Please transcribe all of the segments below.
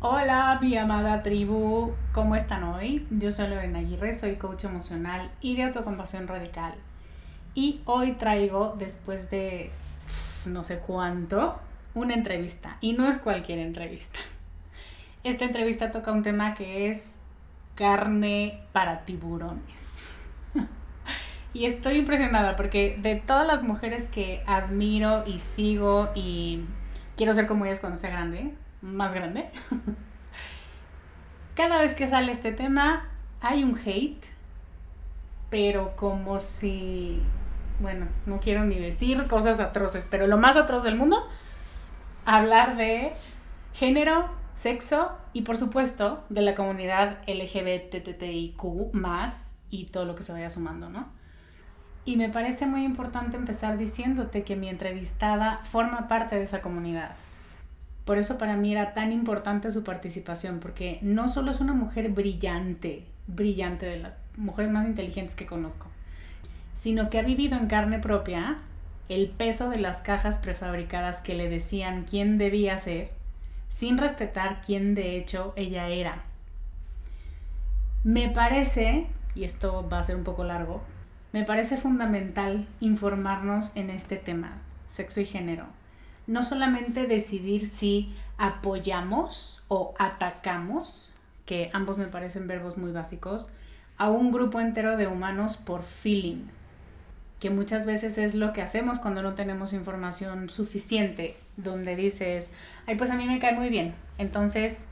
Hola, mi amada tribu, ¿cómo están hoy? Yo soy Lorena Aguirre, soy coach emocional y de autocompasión radical. Y hoy traigo, después de no sé cuánto, una entrevista. Y no es cualquier entrevista. Esta entrevista toca un tema que es carne para tiburones. y estoy impresionada porque de todas las mujeres que admiro y sigo y quiero ser como ellas cuando sea grande, más grande. Cada vez que sale este tema hay un hate, pero como si, bueno, no quiero ni decir cosas atroces, pero lo más atroz del mundo, hablar de género, sexo y por supuesto de la comunidad LGBTTIQ más y todo lo que se vaya sumando, ¿no? Y me parece muy importante empezar diciéndote que mi entrevistada forma parte de esa comunidad. Por eso para mí era tan importante su participación, porque no solo es una mujer brillante, brillante de las mujeres más inteligentes que conozco, sino que ha vivido en carne propia el peso de las cajas prefabricadas que le decían quién debía ser, sin respetar quién de hecho ella era. Me parece, y esto va a ser un poco largo, me parece fundamental informarnos en este tema, sexo y género no solamente decidir si apoyamos o atacamos, que ambos me parecen verbos muy básicos, a un grupo entero de humanos por feeling, que muchas veces es lo que hacemos cuando no tenemos información suficiente, donde dices, ay, pues a mí me cae muy bien, entonces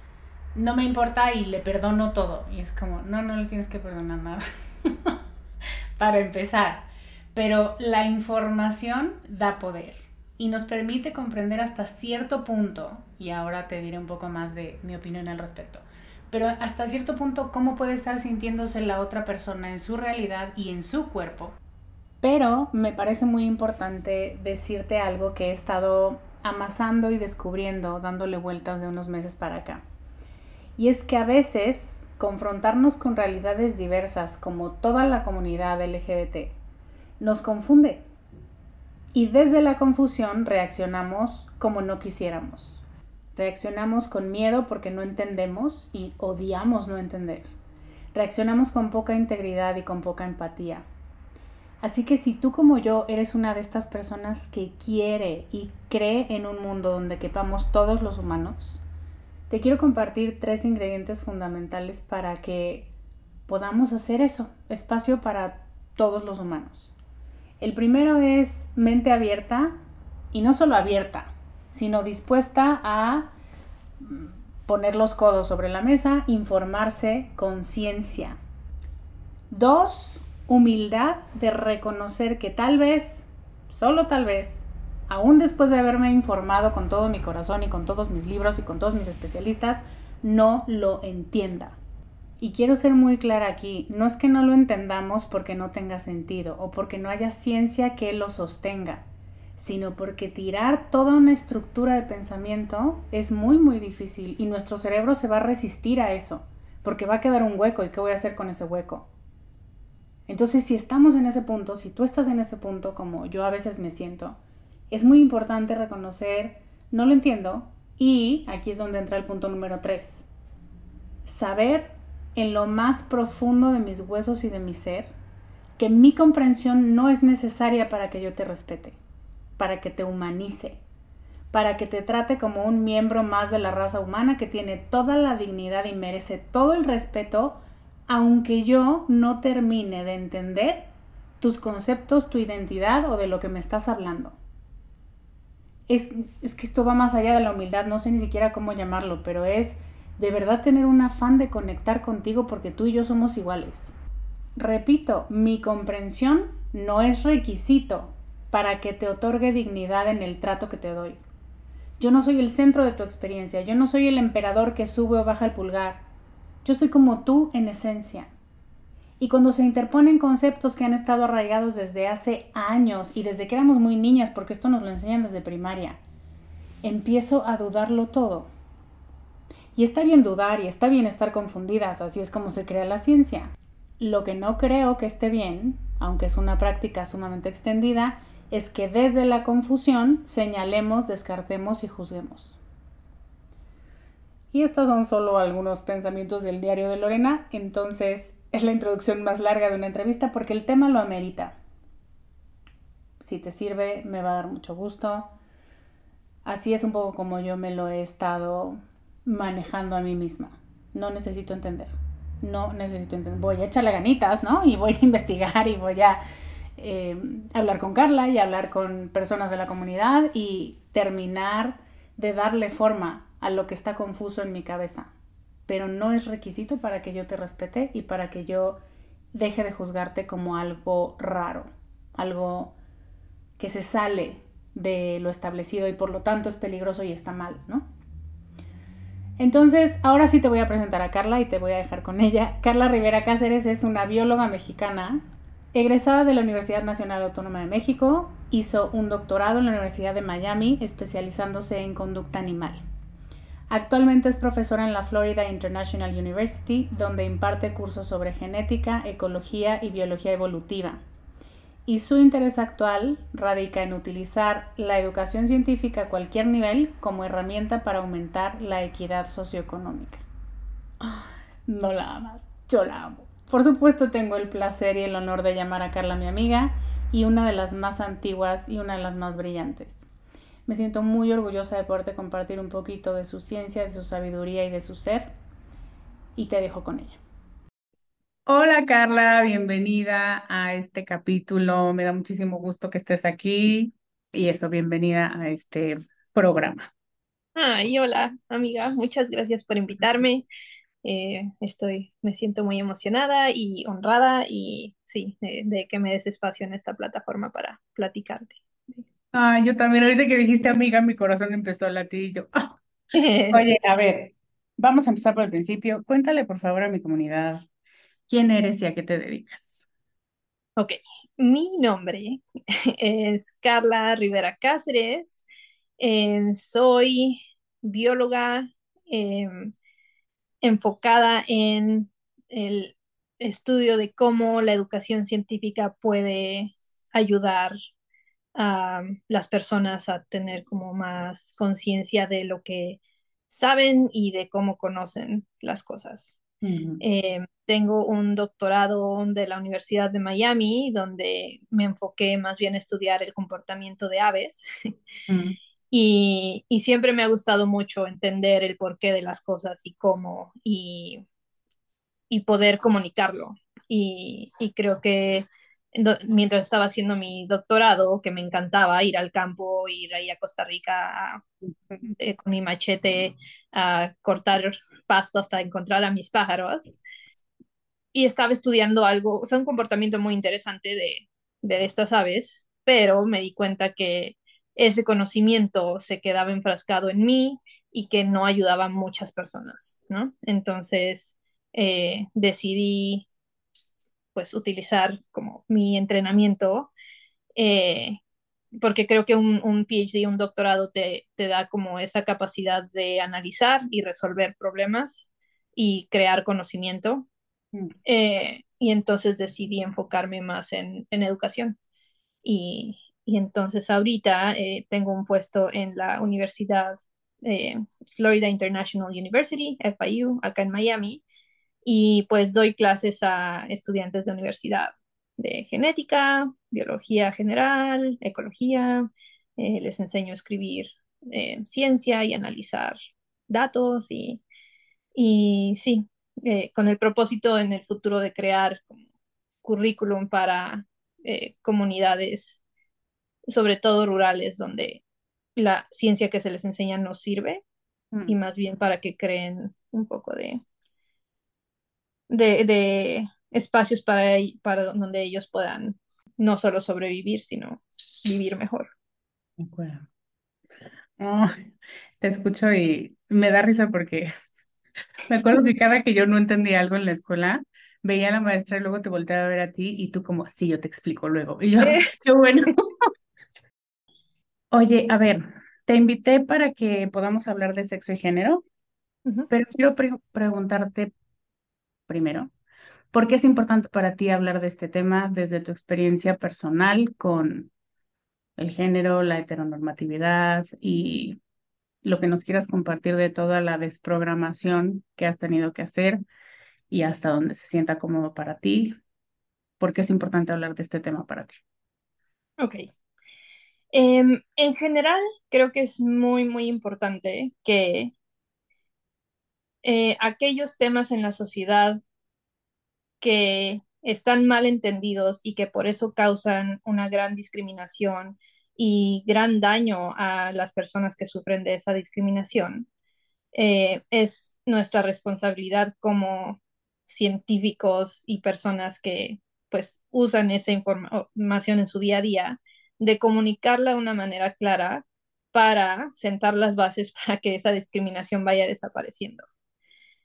no me importa y le perdono todo. Y es como, no, no le tienes que perdonar nada, para empezar. Pero la información da poder y nos permite comprender hasta cierto punto, y ahora te diré un poco más de mi opinión al respecto, pero hasta cierto punto cómo puede estar sintiéndose la otra persona en su realidad y en su cuerpo. Pero me parece muy importante decirte algo que he estado amasando y descubriendo, dándole vueltas de unos meses para acá. Y es que a veces confrontarnos con realidades diversas como toda la comunidad LGBT nos confunde y desde la confusión reaccionamos como no quisiéramos. Reaccionamos con miedo porque no entendemos y odiamos no entender. Reaccionamos con poca integridad y con poca empatía. Así que si tú como yo eres una de estas personas que quiere y cree en un mundo donde quepamos todos los humanos, te quiero compartir tres ingredientes fundamentales para que podamos hacer eso, espacio para todos los humanos. El primero es mente abierta y no solo abierta, sino dispuesta a poner los codos sobre la mesa, informarse, conciencia. Dos, humildad de reconocer que tal vez, solo tal vez, aún después de haberme informado con todo mi corazón y con todos mis libros y con todos mis especialistas, no lo entienda. Y quiero ser muy clara aquí, no es que no lo entendamos porque no tenga sentido o porque no haya ciencia que lo sostenga, sino porque tirar toda una estructura de pensamiento es muy muy difícil y nuestro cerebro se va a resistir a eso, porque va a quedar un hueco y ¿qué voy a hacer con ese hueco? Entonces si estamos en ese punto, si tú estás en ese punto como yo a veces me siento, es muy importante reconocer, no lo entiendo, y aquí es donde entra el punto número tres, saber en lo más profundo de mis huesos y de mi ser que mi comprensión no es necesaria para que yo te respete, para que te humanice, para que te trate como un miembro más de la raza humana que tiene toda la dignidad y merece todo el respeto, aunque yo no termine de entender tus conceptos, tu identidad o de lo que me estás hablando. Es, es que esto va más allá de la humildad, no sé ni siquiera cómo llamarlo, pero es de verdad tener un afán de conectar contigo porque tú y yo somos iguales. Repito, mi comprensión no es requisito para que te otorgue dignidad en el trato que te doy. Yo no soy el centro de tu experiencia, yo no soy el emperador que sube o baja el pulgar. Yo soy como tú en esencia. Y cuando se interponen conceptos que han estado arraigados desde hace años y desde que éramos muy niñas, porque esto nos lo enseñan desde primaria, empiezo a dudarlo todo y está bien dudar y está bien estar confundidas, así es como se crea la ciencia. Lo que no creo que esté bien, aunque es una práctica sumamente extendida, es que desde la confusión señalemos, descartemos y juzguemos. Y estos son solo algunos pensamientos del diario de Lorena, entonces es la introducción más larga de una entrevista porque el tema lo amerita. Si te sirve, me va a dar mucho gusto. Así es un poco como yo me lo he estado manejando a mí misma. No necesito entender. No necesito entender. Voy a echarle ganitas, ¿no? Y voy a investigar y voy a eh, hablar con Carla y hablar con personas de la comunidad y terminar de darle forma a lo que está confuso en mi cabeza. Pero no es requisito para que yo te respete y para que yo deje de juzgarte como algo raro, algo que se sale de lo establecido y por lo tanto es peligroso y está mal, ¿no? Entonces, ahora sí te voy a presentar a Carla y te voy a dejar con ella. Carla Rivera Cáceres es una bióloga mexicana, egresada de la Universidad Nacional Autónoma de México, hizo un doctorado en la Universidad de Miami especializándose en conducta animal. Actualmente es profesora en la Florida International University, donde imparte cursos sobre genética, ecología y biología evolutiva y su interés actual radica en utilizar la educación científica a cualquier nivel como herramienta para aumentar la equidad socioeconómica. No la amas, yo la amo. Por supuesto tengo el placer y el honor de llamar a Carla mi amiga y una de las más antiguas y una de las más brillantes. Me siento muy orgullosa de poderte compartir un poquito de su ciencia, de su sabiduría y de su ser y te dejo con ella. Hola Carla, bienvenida a este capítulo. Me da muchísimo gusto que estés aquí y eso, bienvenida a este programa. Ay, hola amiga, muchas gracias por invitarme. Eh, estoy, me siento muy emocionada y honrada y sí, de, que me des espacio en esta plataforma para platicarte. Ah, yo también, ahorita que dijiste amiga, mi corazón empezó a latir y yo. Oye, a ver, vamos a empezar por el principio. Cuéntale por favor a mi comunidad quién eres y a qué te dedicas. Ok, mi nombre es Carla Rivera Cáceres. Em, soy bióloga em, enfocada en el estudio de cómo la educación científica puede ayudar a las personas a tener como más conciencia de lo que saben y de cómo conocen las cosas. Tengo un doctorado de la Universidad de Miami, donde me enfoqué más bien a estudiar el comportamiento de aves. y, siempre me ha gustado mucho entender el porqué de las cosas y cómo, y, poder comunicarlo. Y, creo que mientras estaba haciendo mi doctorado, que me encantaba ir al campo, ir ahí a Costa Rica eh, con mi machete a cortar pasto hasta encontrar a mis pájaros. Y estaba estudiando algo, o sea, un comportamiento muy interesante de, de estas aves, pero me di cuenta que ese conocimiento se quedaba enfrascado en mí y que no ayudaba a muchas personas, ¿no? Entonces eh, decidí pues utilizar como mi entrenamiento, eh, porque creo que un, un, PhD, un doctorado te, te da como esa capacidad de analizar y resolver problemas y crear conocimiento. Mm. Eh, y entonces decidí enfocarme más en, en educación. Y, y, entonces ahorita eh, tengo un puesto en la Universidad eh, Florida International University, FIU, acá en Miami, y pues doy clases a estudiantes de universidad de genética, biología general, ecología, les enseño a escribir ciencia y analizar datos y, y sí, eh, con el propósito en el futuro de crear currículum para comunidades, sobre todo rurales, donde la ciencia que se les enseña no sirve y mm. más bien para que creen un poco de de, espacios para, para donde ellos puedan no solo sobrevivir, sino vivir mejor. te escucho y me da risa porque me acuerdo que cada que yo no entendía algo en la escuela, veía a la maestra y luego te volteaba a ver a ti y tú como, sí, yo te explico luego. Y yo, qué bueno. Oye, a ver, te invité para que podamos hablar de sexo y género, pero quiero preguntarte primero, ¿Por qué es importante para ti hablar de este tema desde tu experiencia personal con el género, la heteronormatividad y lo que nos quieras compartir de toda la desprogramación que has tenido que hacer y hasta donde se sienta cómodo para ti? ¿Por qué es importante hablar de este tema para ti? Ok. Em, en general, creo que es muy, muy importante que eh, aquellos temas en la sociedad que están mal entendidos y que por eso causan una gran discriminación y gran daño a las personas que sufren de esa discriminación. Eh, es nuestra responsabilidad como científicos y personas que pues usan esa información en su día a día de comunicarla de una manera clara para sentar las bases para que esa discriminación vaya desapareciendo.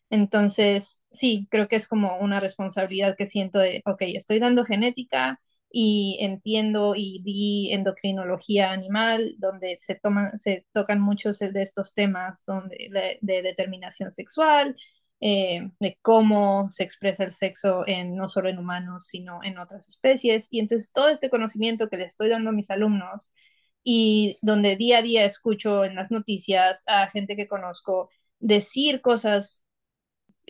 Entonces, sí, creo que es como una responsabilidad que siento de, ok, estoy dando genética y entiendo y di endocrinología animal, donde se, toman, se tocan muchos de estos temas donde, de, determinación sexual, eh, de cómo se expresa el sexo en, no solo en humanos, sino en otras especies. Y entonces todo este conocimiento que le estoy dando a mis alumnos y donde día a día escucho en las noticias a gente que conozco decir cosas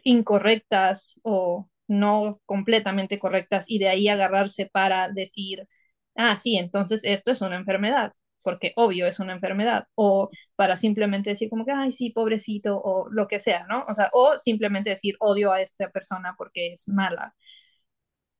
incorrectas o no completamente correctas y de ahí agarrarse para decir, ah, sí, entonces esto es una enfermedad, porque obvio es una enfermedad, o para simplemente decir como que, ay, sí, pobrecito, o lo que sea, ¿no? O sea, o simplemente decir odio a esta persona porque es mala.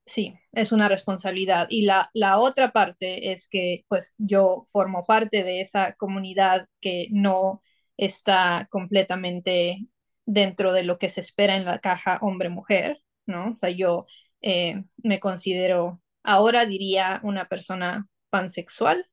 Sí, es una responsabilidad. Y la, la otra parte es que pues yo formo parte de esa comunidad que no está completamente dentro de lo que se espera en la caja hombre-mujer, ¿no? O sea, yo eh, me considero, ahora diría una persona pansexual,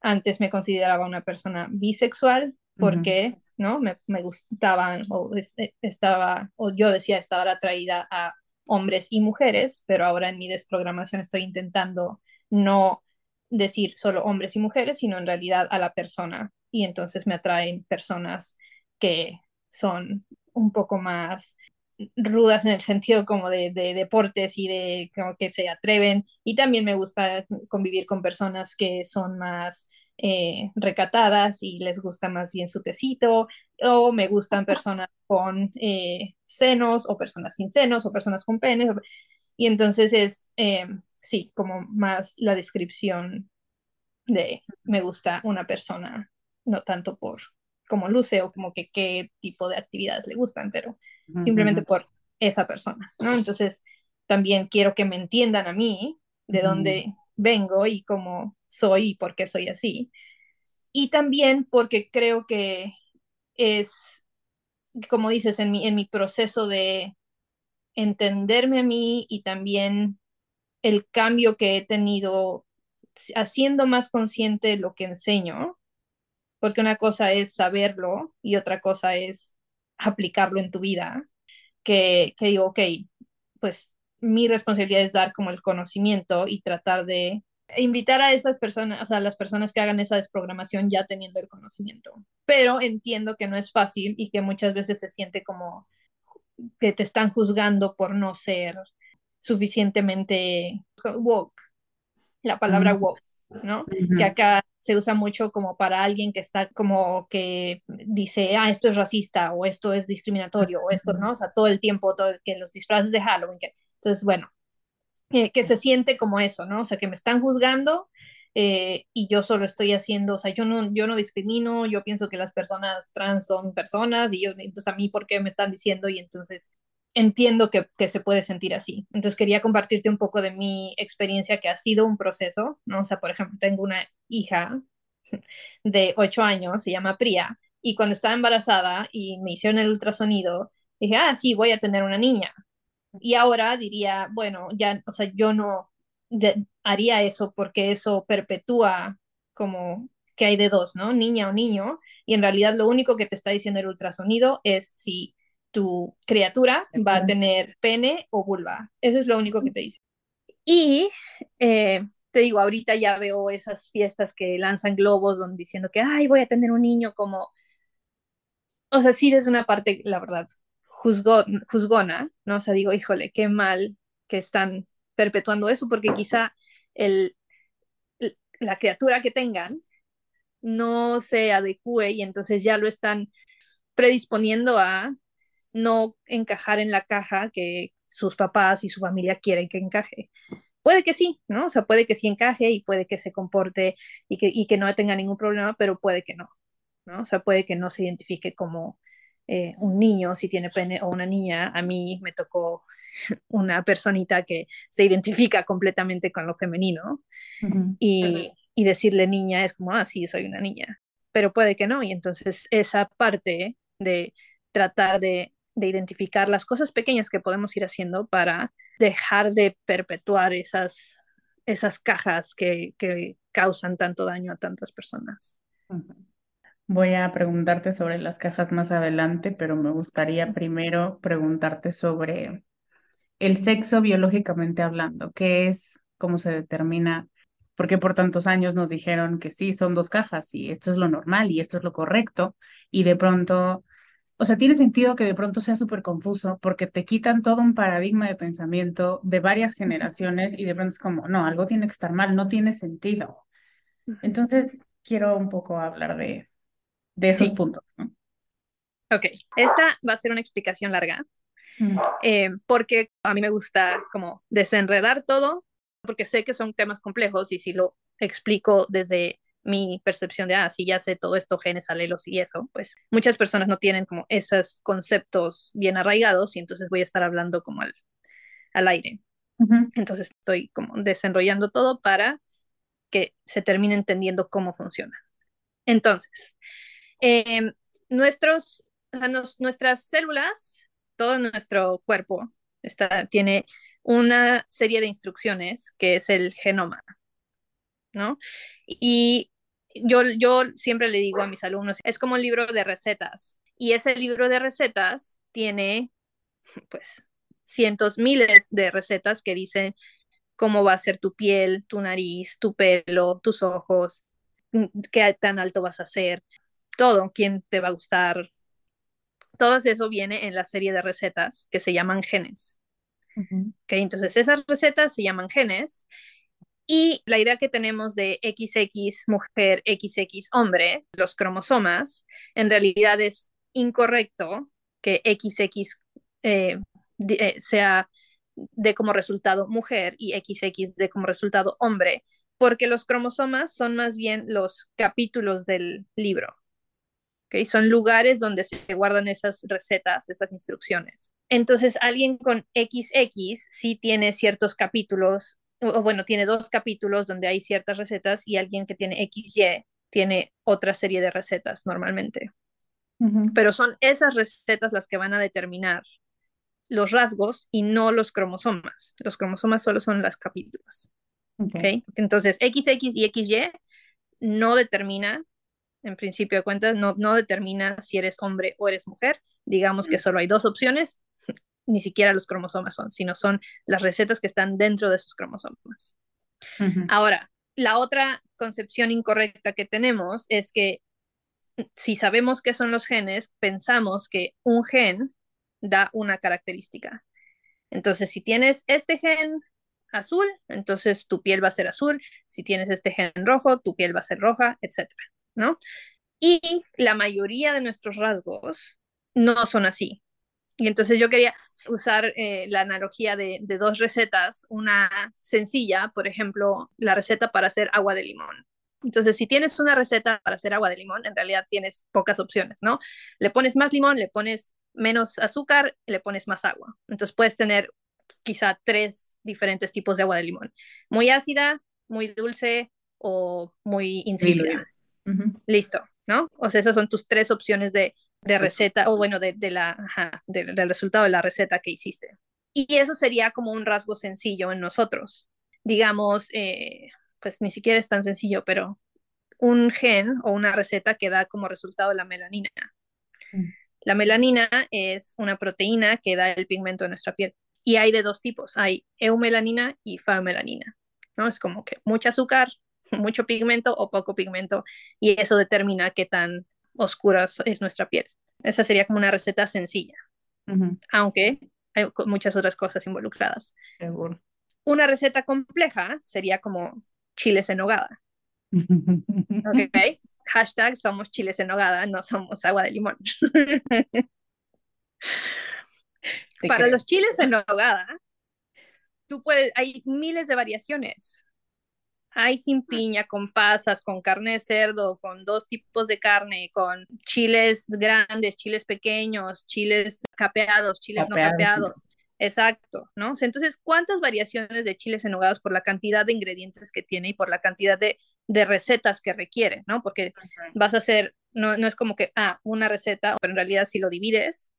antes me consideraba una persona bisexual porque, ¿no? Me, me, gustaban o eh, estaba, o yo decía estar atraída a hombres y mujeres, pero ahora en mi desprogramación estoy intentando no decir solo hombres y mujeres, sino en realidad a la persona. Y entonces me atraen personas que son un poco más rudas en el sentido como de, deportes y de como que se atreven. Y también me gusta convivir con personas que son más eh, recatadas y les gusta más bien su tecito, o me gustan personas con eh, senos, o personas sin senos, o personas con penes. Y entonces es, eh, sí, como más la descripción de me gusta una persona, no tanto por como luce o como que qué tipo de actividades le gustan, pero simplemente por esa persona, ¿no? Entonces, también quiero que me entiendan a mí de dónde vengo y cómo soy y por qué soy así. Y también porque creo que es, como dices, en mi, en mi proceso de entenderme a mí y también el cambio que he tenido haciendo más consciente lo que enseño, porque una cosa es saberlo y otra cosa es aplicarlo en tu vida, que, que digo, ok, pues mi responsabilidad es dar como el conocimiento y tratar de invitar a esas personas, o sea, a las personas que hagan esa desprogramación ya teniendo el conocimiento. Pero entiendo que no es fácil y que muchas veces se siente como que te están juzgando por no ser suficientemente woke, la palabra woke, ¿no? Que acá se usa mucho como para alguien que está como que dice, ah, esto es racista o esto es discriminatorio o esto, ¿no? O sea, todo el tiempo, todo que los disfraces de Halloween, que entonces, bueno, eh, que se siente como eso, ¿no? O sea, que me están juzgando eh, y yo solo estoy haciendo, o sea, yo no, yo no discrimino, yo pienso que las personas trans son personas y yo, entonces a mí, ¿por qué me están diciendo? Y entonces entiendo que, que, se puede sentir así. Entonces quería compartirte un poco de mi experiencia que ha sido un proceso, ¿no? O sea, por ejemplo, tengo una hija de ocho años, se llama Priya, y cuando estaba embarazada y me hicieron el ultrasonido, dije, ah, sí, voy a tener una niña. Y ahora diría, bueno, ya, o sea, yo no haría eso porque eso perpetúa como que hay de dos, ¿no? Niña o niño, y en realidad lo único que te está diciendo el ultrasonido es si tu criatura va a tener pene o vulva. Eso es lo único que te dice. Y eh, te digo, ahorita ya veo esas fiestas que lanzan globos donde diciendo que, ay, voy a tener un niño como... O sea, sí, es una parte, la verdad, juzgona, ¿no? O sea, digo, híjole, qué mal que están perpetuando eso, porque quizá el, la criatura que tengan no se adecue y entonces ya lo están predisponiendo a no encajar en la caja que sus papás y su familia quieren que encaje. Puede que sí, ¿no? O sea, puede que sí encaje y puede que se comporte y que, y que no tenga ningún problema, pero puede que no, ¿no? O sea, puede que no se identifique como eh, un niño, si tiene pene, o una niña. A mí me tocó una personita que se identifica completamente con lo femenino y, y, decirle niña es como, ah, sí, soy una niña, pero puede que no. Y entonces esa parte de tratar de, de identificar las cosas pequeñas que podemos ir haciendo para dejar de perpetuar esas, esas cajas que, que causan tanto daño a tantas personas. Voy a preguntarte sobre las cajas más adelante, pero me gustaría primero preguntarte sobre el sexo biológicamente hablando, qué es, cómo se determina, porque por tantos años nos dijeron que sí, son dos cajas y esto es lo normal y esto es lo correcto, y de pronto, o sea, tiene sentido que de pronto sea súper confuso porque te quitan todo un paradigma de pensamiento de varias generaciones y de pronto es como, no, algo tiene que estar mal, no tiene sentido. Entonces, quiero un poco hablar de, de esos puntos. Ok, esta va a ser una explicación larga, eh, porque a mí me gusta como desenredar todo, porque sé que son temas complejos y si lo explico desde mi percepción de, ah, sí, ya sé todo esto, genes, alelos y eso, pues muchas personas no tienen como esos conceptos bien arraigados y entonces voy a estar hablando como al, al aire. Entonces estoy como desenrollando todo para que se termine entendiendo cómo funciona. Entonces, Em, nuestros, nuestras células, todo nuestro cuerpo está, tiene una serie de instrucciones que es el genoma, ¿no? Y yo, yo siempre le digo a mis alumnos, es como un libro de recetas. Y ese libro de recetas tiene, pues, cientos, miles de recetas que dicen cómo va a ser tu piel, tu nariz, tu pelo, tus ojos, qué tan alto vas a ser, todo, quién te va a gustar. Todo eso viene en la serie de recetas que se llaman genes. entonces esas recetas se llaman genes y la idea que tenemos de XX mujer, XX hombre, los cromosomas, en realidad es incorrecto que XX eh, eh, sea de como resultado mujer y XX de como resultado hombre, porque los cromosomas son más bien los capítulos del libro. Son lugares donde se guardan esas recetas, esas instrucciones. Entonces, alguien con XX sí tiene ciertos capítulos o bueno, tiene dos capítulos donde hay ciertas recetas y alguien que tiene XY tiene otra serie de recetas normalmente. Pero son esas recetas las que van a determinar los rasgos y no los cromosomas. Los cromosomas solo son las capítulos. Okay. Entonces, XX y XY no determina, en principio de cuentas, no, no determina si eres hombre o eres mujer. Digamos que solo hay dos opciones, ni siquiera los cromosomas son, sino son las recetas que están dentro de esos cromosomas. Ahora, la otra concepción incorrecta que tenemos es que si sabemos qué son los genes, pensamos que un gen da una característica. Entonces, si tienes este gen azul, entonces tu piel va a ser azul. Si tienes este gen rojo, tu piel va a ser roja, etcétera, ¿no? Y la mayoría de nuestros rasgos no son así. Y entonces yo quería usar eh, la analogía de, de, dos recetas, una sencilla, por ejemplo, la receta para hacer agua de limón. Entonces, si tienes una receta para hacer agua de limón, en realidad tienes pocas opciones, ¿no? Le pones más limón, le pones menos azúcar, le pones más agua. Entonces, puedes tener quizá tres diferentes tipos de agua de limón. Muy ácida, muy dulce o muy insípida. Listo, ¿no? O sea, esas son tus tres opciones de, de receta, o bueno, de, de la, del resultado de la receta que hiciste. Y eso sería como un rasgo sencillo en nosotros. Digamos, eh, pues ni siquiera es tan sencillo, pero un gen o una receta que da como resultado la melanina. Mm. La melanina es una proteína que da el pigmento de nuestra piel. Y hay de dos tipos, hay eumelanina y famelanina, ¿no? Es como que mucho azúcar, mucho pigmento o poco pigmento, y eso determina qué tan oscura es nuestra piel. Esa sería como una receta sencilla, aunque hay muchas otras cosas involucradas. Seguro. Una receta compleja sería como chiles en nogada. ok, hashtag somos chiles en nogada, no somos agua de limón. Para los chiles en nogada, tú puedes, hay miles de variaciones. Hay sin piña, con pasas, con carne de cerdo, con dos tipos de carne, con chiles grandes, chiles pequeños, chiles capeados, chiles no capeados. Exacto, ¿no? Entonces, ¿cuántas variaciones de chiles en por la cantidad de ingredientes que tiene y por la cantidad de, de recetas que requiere, ¿no? Porque vas a hacer, no, no es como que, ah, una receta, pero en realidad si lo divides,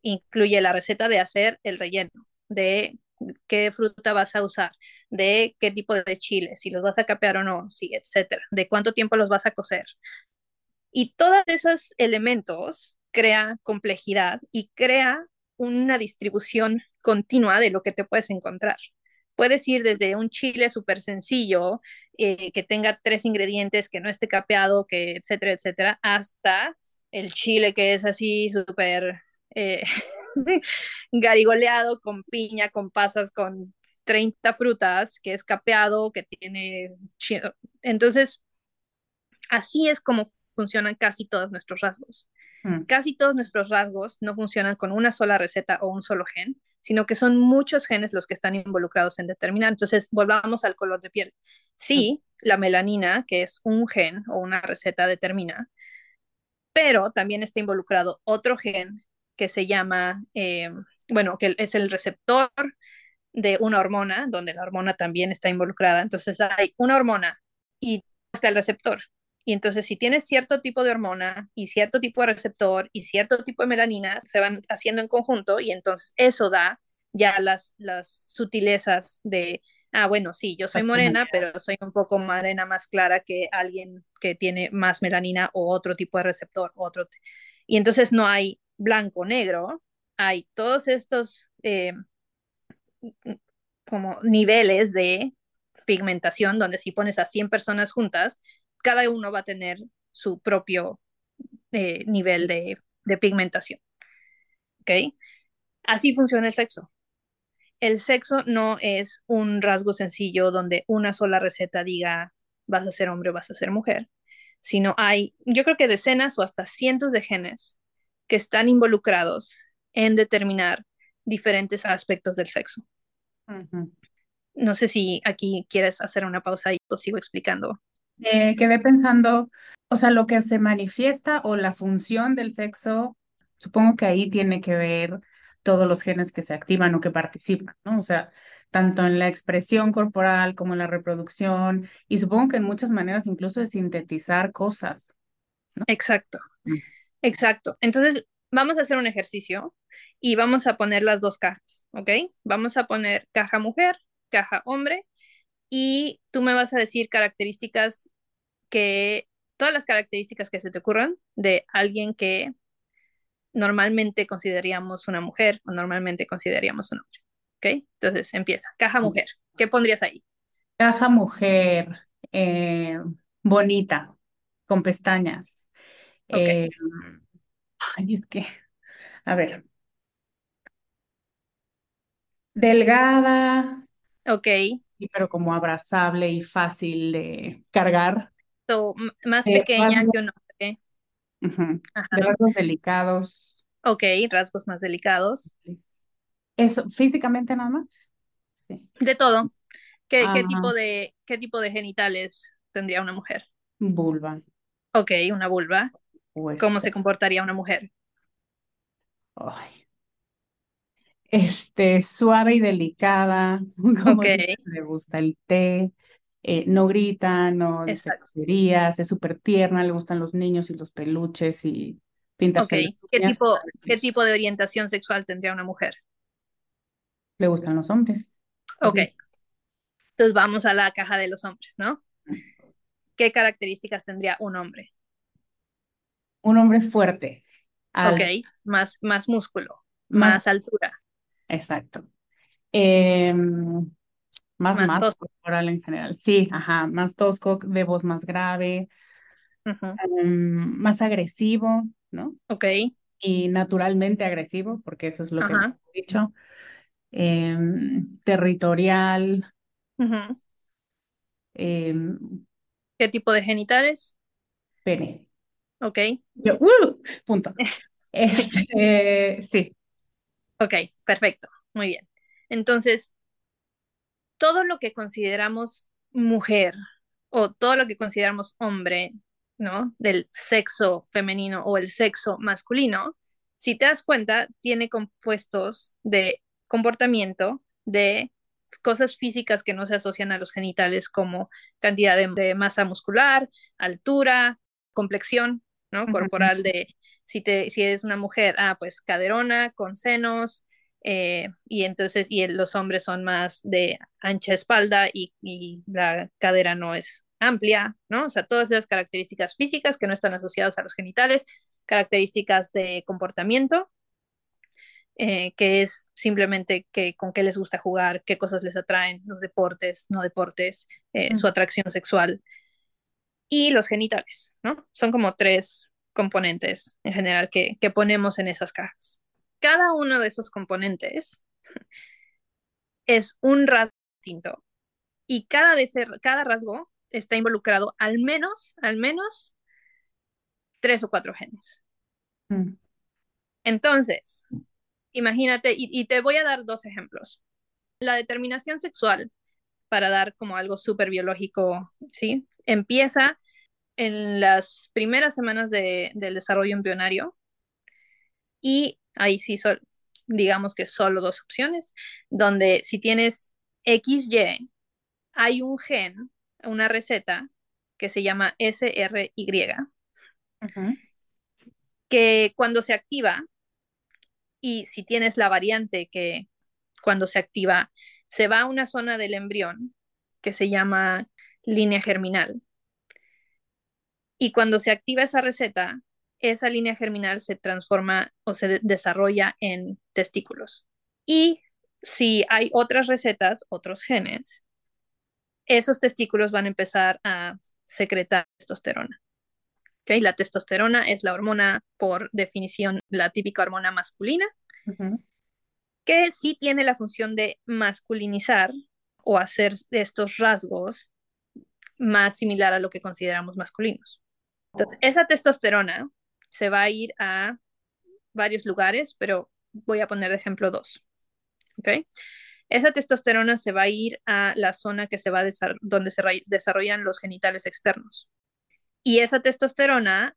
incluye la receta de hacer el relleno, de qué fruta vas a usar, de qué tipo de chile, si los vas a capear o no, sí, etcétera, de cuánto tiempo los vas a cocer. Y todos esos elementos crea complejidad y crea una distribución continua de lo que te puedes encontrar. Puedes ir desde un chile súper sencillo, eh, que tenga tres ingredientes, que no esté capeado, que etcétera, etcétera, hasta el chile que es así súper eh, garigoleado con piña, con pasas, con 30 frutas, que es capeado, que tiene... Entonces, así es como funcionan casi todos nuestros rasgos. Mm. Casi todos nuestros rasgos no funcionan con una sola receta o un solo gen, sino que son muchos genes los que están involucrados en determinar. Entonces, volvamos al color de piel. Sí, mm. la melanina, que es un gen o una receta, determina, pero también está involucrado otro gen que se llama, eh, bueno, que es el receptor de una hormona, donde la hormona también está involucrada. Entonces hay una hormona y está el receptor. Y entonces si tienes cierto tipo de hormona y cierto tipo de receptor y cierto tipo de melanina, se van haciendo en conjunto y entonces eso da ya las, las sutilezas de, ah, bueno, sí, yo soy morena, pero soy un poco morena más clara que alguien que tiene más melanina o otro tipo de receptor, otro. Y entonces no hay blanco-negro, hay todos estos eh, como niveles de pigmentación donde si pones a 100 personas juntas, cada uno va a tener su propio eh, nivel de, pigmentación. Así funciona el sexo. El sexo no es un rasgo sencillo donde una sola receta diga vas a ser hombre o vas a ser mujer, sino hay, yo creo que decenas o hasta cientos de genes que están involucrados en determinar diferentes aspectos del sexo. No sé si aquí quieres hacer una pausa y lo sigo explicando. Eh, quedé pensando, o sea, lo que se manifiesta o la función del sexo, supongo que ahí tiene que ver todos los genes que se activan o que participan, ¿no? O sea, tanto en la expresión corporal como en la reproducción y supongo que en muchas maneras incluso de sintetizar cosas. Exacto, mm. Exacto. Entonces, vamos a hacer un ejercicio y vamos a poner las dos cajas, ¿ok? Vamos a poner caja mujer, caja hombre y tú me vas a decir características que, todas las características que se te ocurran de alguien que normalmente consideraríamos una mujer o normalmente consideraríamos un hombre. ¿Ok? Entonces empieza. Caja mujer. ¿Qué pondrías ahí? Caja mujer. Eh, bonita. Con pestañas. Eh, ay, es que. A ver. Delgada. Ok. Pero como abrazable y fácil de cargar. más pequeña que un hombre. De rasgos delicados. Ok, rasgos más delicados. Eso, físicamente nada más. Sí. De todo. ¿Qué, ¿Qué, tipo de, ¿Qué tipo de genitales tendría una mujer? Vulva. Ok, una vulva. ¿Cómo se comportaría una mujer? Ay. Este, suave y delicada. Como le gusta el té. Eh, no grita, no dice es súper tierna, le gustan los niños y los peluches y pintarse. ¿Qué tipo, ¿Qué tipo de orientación sexual tendría una mujer? Le gustan los hombres. Ok. Entonces vamos a la caja de los hombres, ¿no? ¿Qué características tendría un hombre? Un hombre fuerte. Ok, más, más músculo, más, altura. Exacto. Em, más, más, corporal en general. Sí, ajá, más tosco, de voz más grave, em, más agresivo, ¿no? Ok. Y naturalmente agresivo, porque eso es lo que he dicho. Em, territorial. Em, ¿Qué tipo de genitales? Pene. Ok. Yo, uh, punto. Este, sí. Ok, perfecto. Muy bien. Entonces, todo lo que consideramos mujer o todo lo que consideramos hombre, ¿no? Del sexo femenino o el sexo masculino, si te das cuenta, tiene compuestos de comportamiento, de cosas físicas que no se asocian a los genitales como cantidad de, masa muscular, altura, complexión, ¿no? Corporal de, si, te, si eres una mujer, ah, pues caderona, con senos, eh, y entonces, y los hombres son más de ancha espalda y, la cadera no es amplia, ¿no? O sea, todas esas características físicas que no están asociadas a los genitales, características de comportamiento, eh, que es simplemente que, con qué les gusta jugar, qué cosas les atraen, los deportes, no deportes, eh, su atracción sexual y los genitales, ¿no? Son como tres componentes en general que, que ponemos en esas cajas cada uno de esos componentes es un rasgo distinto y cada, de cada rasgo está involucrado al menos, al menos tres o cuatro genes. Mm. Entonces, imagínate, y, te voy a dar dos ejemplos. La determinación sexual, para dar como algo súper biológico, ¿sí? Empieza en las primeras semanas del desarrollo embrionario y ahí sí son, digamos que solo dos opciones, donde si tienes XY, hay un gen, una receta que se llama SRY, que cuando se activa, y si tienes la variante que cuando se activa, se va a una zona del embrión que se llama línea germinal. Y cuando se activa esa receta, esa línea germinal se transforma o se desarrolla en testículos. Y si hay otras recetas, otros genes, esos testículos van a empezar a secretar testosterona. ¿Okay? La testosterona es la hormona, por definición, la típica hormona masculina, que sí tiene la función de masculinizar o hacer estos rasgos más similar a lo que consideramos masculinos. Entonces, esa testosterona se va a ir a varios lugares, pero voy a poner de ejemplo dos. ¿Ok? Esa testosterona se va a ir a la zona que se va donde se desarrollan los genitales externos. Y esa testosterona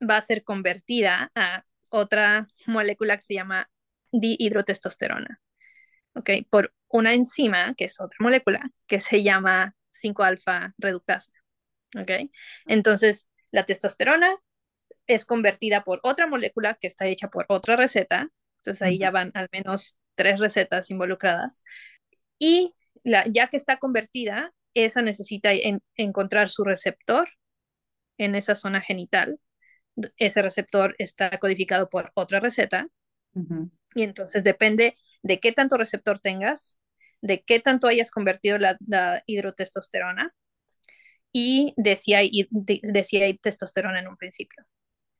va a ser convertida a otra molécula que se llama dihidrotestosterona. ¿Ok? Por una enzima, que es otra molécula, que se llama 5-alfa reductasa. ¿Ok? Entonces, la testosterona es convertida por otra molécula que está hecha por otra receta. Entonces, ahí ya van al menos tres recetas involucradas. Y la, ya que está convertida, esa necesita encontrar su receptor en esa zona genital. Ese receptor está codificado por otra receta. Y entonces depende de qué tanto receptor tengas, de qué tanto hayas convertido la, hidrotestosterona y de si, hay, testosterona en un principio.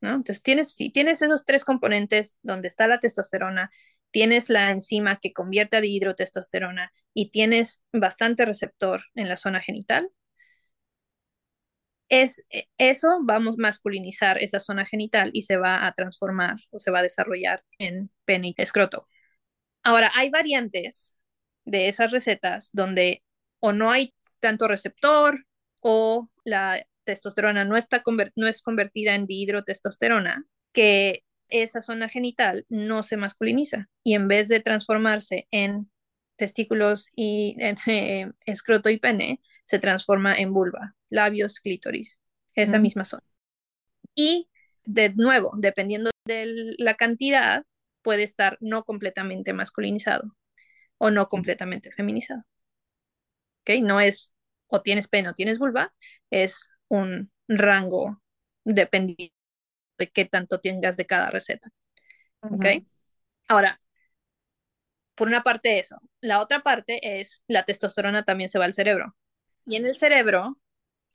¿no? Entonces, tienes, si tienes esos tres componentes donde está la testosterona, tienes la enzima que convierte a dihidrotestosterona y tienes bastante receptor en la zona genital, es e, eso vamos a masculinizar esa zona genital y se va a transformar o se va a desarrollar en pene escroto. Ahora, hay variantes de esas recetas donde o no hay tanto receptor o la testosterona no, está no es convertida en dihidrotestosterona, que esa zona genital no se masculiniza y en vez de transformarse en testículos y eh, escroto y pene, se transforma en vulva, labios, clítoris, esa misma zona. Y de nuevo, dependiendo de la cantidad, puede estar no completamente masculinizado o no completamente feminizado. ¿Ok? No es o tienes pene o tienes vulva, es un rango dependiendo de qué tanto tengas de cada receta. ¿Ok? Ahora, por una parte eso. La otra parte es la testosterona también se va al cerebro. Y en el cerebro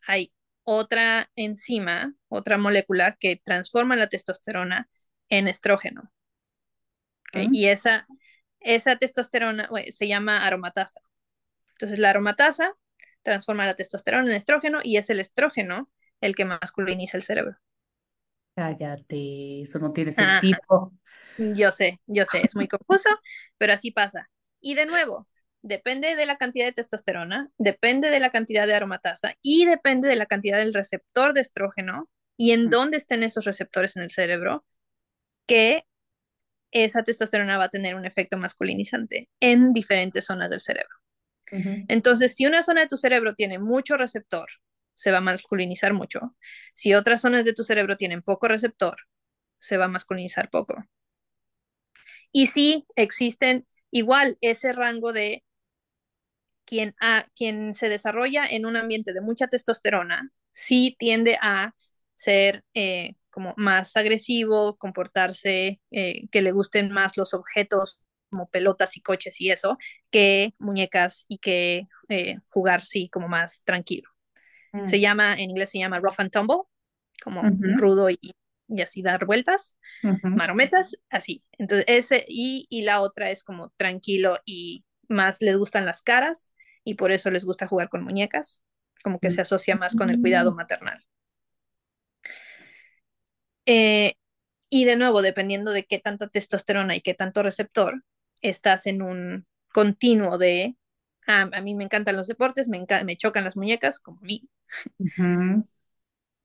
hay otra enzima, otra molécula que transforma la testosterona en estrógeno. Y esa, esa testosterona se llama aromatasa. Entonces la aromatasa transforma la testosterona en estrógeno y es el estrógeno el que masculiniza el cerebro. Cállate, eso no tiene sentido. yo sé, yo sé, es muy confuso, pero así pasa. Y de nuevo, depende de la cantidad de testosterona, depende de la cantidad de aromatasa y depende de la cantidad del receptor de estrógeno y en dónde estén esos receptores en el cerebro, que esa testosterona va a tener un efecto masculinizante en diferentes zonas del cerebro. Entonces, si una zona de tu cerebro tiene mucho receptor, se va a masculinizar mucho. Si otras zonas de tu cerebro tienen poco receptor, se va a masculinizar poco. Y si existen igual ese rango de quien, a, quien se desarrolla en un ambiente de mucha testosterona, sí tiende a ser eh, como más agresivo, comportarse, eh, que le gusten más los objetos como pelotas y coches y eso, que muñecas y que eh, jugar sí como más tranquilo. Se mm. llama, en inglés se llama rough and tumble, como rudo y, y, así dar vueltas, marometas, así. Entonces, ese, y, y la otra es como tranquilo y más les gustan las caras y por eso les gusta jugar con muñecas, como que se asocia más con el cuidado mm. maternal. Eh, y de nuevo, dependiendo de qué tanta testosterona y qué tanto receptor, estás en un continuo de, ah, a mí me encantan los deportes, me, me chocan las muñecas, como a mí.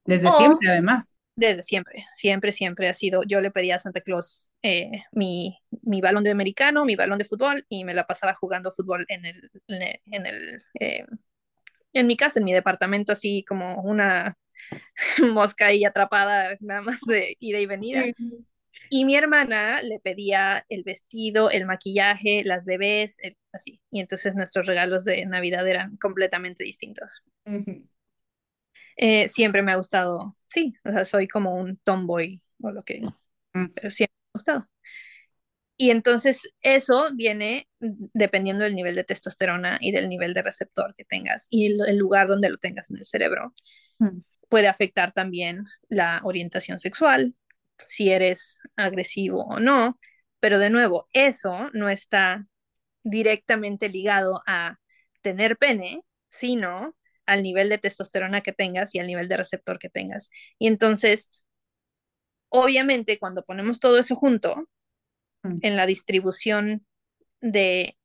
Desde siempre, además. Desde siempre, siempre, siempre ha sido, yo le pedía a Santa Claus eh, mi, mi, balón de americano, mi balón de fútbol y me la pasaba jugando fútbol en el, en el, eh, en mi casa, en mi departamento, así como una mosca ahí atrapada nada más de ida y venida. Y mi hermana le pedía el vestido, el maquillaje, las bebés, así. Y entonces nuestros regalos de Navidad eran completamente distintos. Eh, siempre me ha gustado, sí, o sea, soy como un tomboy o lo que, mm. pero siempre me ha gustado. Y entonces eso viene dependiendo del nivel de testosterona y del nivel de receptor que tengas y el, lugar donde lo tengas en el cerebro. Mm puede afectar también la orientación sexual, si eres agresivo o no, pero de nuevo, eso no está directamente ligado a tener pene, sino al nivel de testosterona que tengas y al nivel de receptor que tengas. Y entonces, obviamente, cuando ponemos todo eso junto, mm. en la distribución de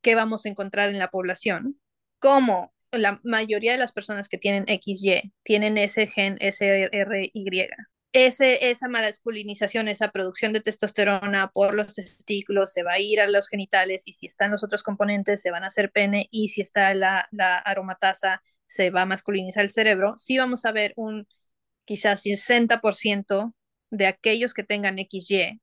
qué vamos a encontrar en la población, como la mayoría de las personas que tienen XY tienen ese gen SRY, ese, esa masculinización, esa producción de testosterona por los testículos se va a ir a los genitales y si están los otros componentes se van a hacer pene y si está la, la aromatasa se va a masculinizar el cerebro, sí vamos a ver un quizás 60% de aquellos que tengan XY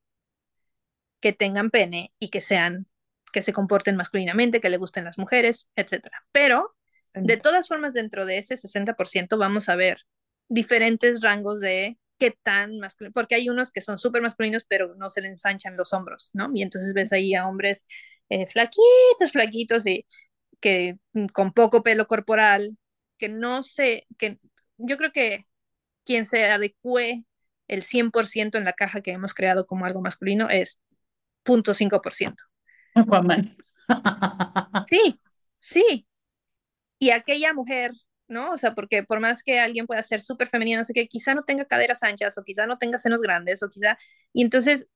que tengan pene y que sean que se comporten masculinamente, que le gusten las mujeres, etcétera. Pero de todas formas dentro de ese 60% vamos a ver diferentes rangos de qué tan masculino, porque hay unos que son súper masculinos, pero no se le ensanchan los hombros, ¿no? Y entonces ves ahí a hombres eh, flaquitos, flaquitos, y que mm, con poco pelo corporal, que no sé, que yo creo que quien se adecue el 100% en la caja que hemos creado como algo masculino es 0.5%. sí, sí. Y aquella mujer ¿no? O sea, porque por más que alguien pueda ser súper femenino, no sé qué, quizá no tenga caderas anchas o quizá no tenga senos grandes o quizá... Y entonces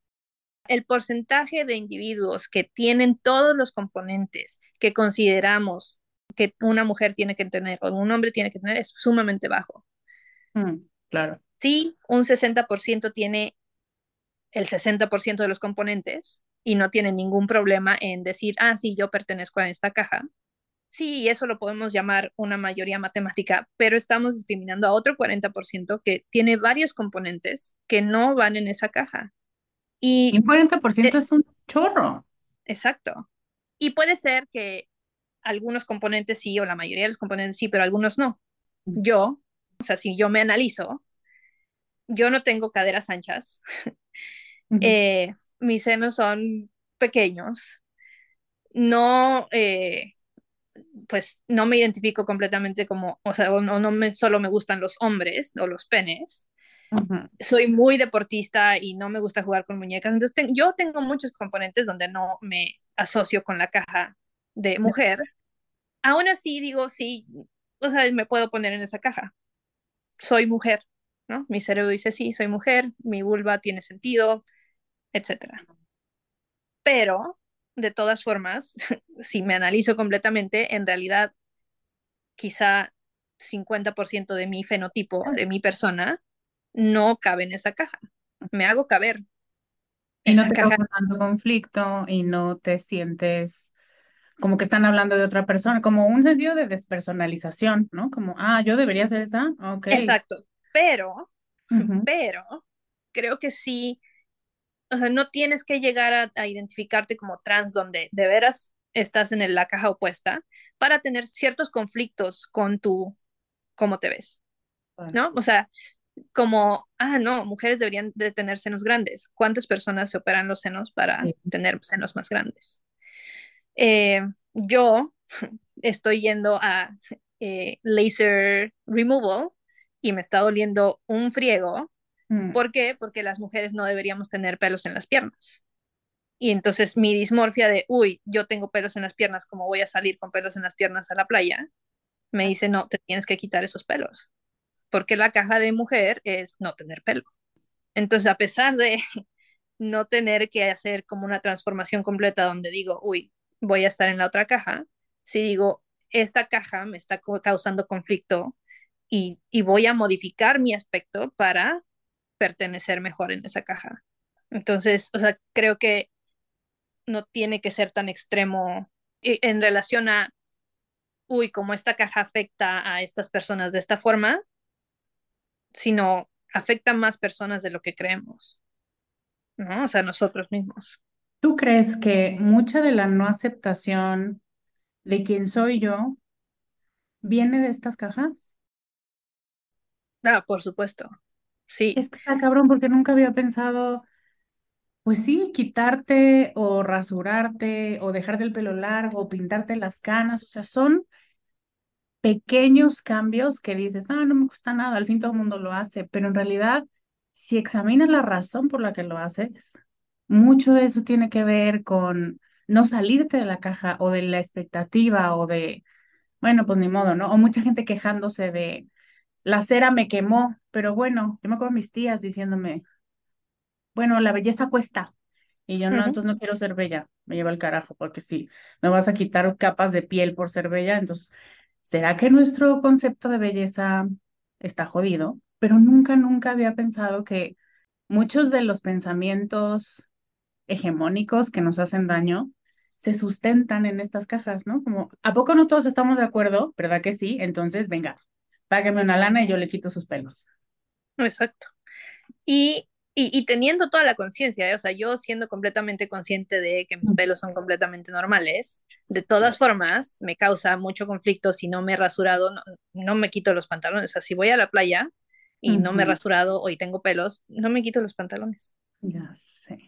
el porcentaje de individuos que tienen todos los componentes que consideramos que una mujer tiene que tener o un hombre tiene que tener es sumamente bajo. Mm, claro. Sí, un 60% tiene el 60% de los componentes y no tiene ningún problema en decir, ah, sí, yo pertenezco a esta caja sí, eso lo podemos llamar una mayoría matemática, pero estamos discriminando a otro 40% que tiene varios componentes que no van en esa caja. Y un 40% es un chorro. Exacto. Y puede ser que algunos componentes sí, o la mayoría de los componentes sí, pero algunos no. Mm. Yo, o sea, si yo me analizo, yo no tengo caderas anchas, eh, mis senos son pequeños, no, eh, pues no me identifico completamente como, o sea, no, no me, solo me gustan los hombres o los penes. Soy muy deportista y no me gusta jugar con muñecas. Entonces, yo tengo muchos componentes donde no me asocio con la caja de mujer. Aún así, digo, sí, o sea, me puedo poner en esa caja. Soy mujer, ¿no? Mi cerebro dice, sí, soy mujer, mi vulva tiene sentido, etcétera. Pero de todas formas, si me analizo completamente, en realidad quizá 50% de mi fenotipo, de mi persona, no cabe en esa caja. Me hago caber. Y no te caja. conflicto y no te sientes como que están hablando de otra persona, como un sentido de despersonalización, ¿no? Como, ah, yo debería ser esa, ok. Exacto, pero, pero creo que sí o sea, no tienes que llegar a, identificarte como trans donde de veras estás en la caja opuesta para tener ciertos conflictos con tu cómo te ves, ¿no? O sea, como, ah, no, mujeres deberían de tener senos grandes. ¿Cuántas personas se operan los senos para tener senos más grandes? Eh, yo estoy yendo a eh, laser removal y me está doliendo un friego Mm. ¿Por qué? Porque las mujeres no deberíamos tener pelos en las piernas. Y entonces mi dismorfia de, uy, yo tengo pelos en las piernas, ¿cómo voy a salir con pelos en las piernas a la playa? Me dice, no, te tienes que quitar esos pelos. Porque la caja de mujer es no tener pelo. Entonces, a pesar de no tener que hacer como una transformación completa donde digo, uy, voy a estar en la otra caja, si digo, esta caja me está causando conflicto y, y voy a modificar mi aspecto para pertenecer mejor en esa caja. Entonces, o sea, creo que no tiene que ser tan extremo en relación a, uy, como esta caja afecta a estas personas de esta forma, sino afecta a más personas de lo que creemos, ¿no? O sea, nosotros mismos. ¿Tú crees que mucha de la no aceptación de quién soy yo viene de estas cajas? Ah, por supuesto. Sí. Es que está cabrón porque nunca había pensado, pues sí, quitarte o rasurarte o dejarte el pelo largo o pintarte las canas, o sea, son pequeños cambios que dices, no, no me gusta nada, al fin todo el mundo lo hace, pero en realidad, si examinas la razón por la que lo haces, mucho de eso tiene que ver con no salirte de la caja o de la expectativa o de, bueno, pues ni modo, ¿no? O mucha gente quejándose de, la cera me quemó, pero bueno, yo me acuerdo mis tías diciéndome, bueno, la belleza cuesta. Y yo no, entonces no quiero ser bella, me lleva el carajo, porque si me vas a quitar capas de piel por ser bella, entonces, ¿será que nuestro concepto de belleza está jodido? pero nunca, nunca había pensado que muchos de los pensamientos hegemónicos que nos hacen daño se sustentan en estas cajas, ¿no? Como, ¿a poco no todos estamos de acuerdo? ¿Verdad que sí? Entonces, venga, págame una lana y yo le quito sus pelos. Exacto. Y, y, teniendo toda la conciencia, ¿eh? o sea, yo siendo completamente consciente de que mis pelos son completamente normales, de todas formas, me causa mucho conflicto si no me he rasurado, no, no me quito los pantalones. O sea, si voy a la playa y no me he rasurado o y tengo pelos, no me quito los pantalones. Ya sé.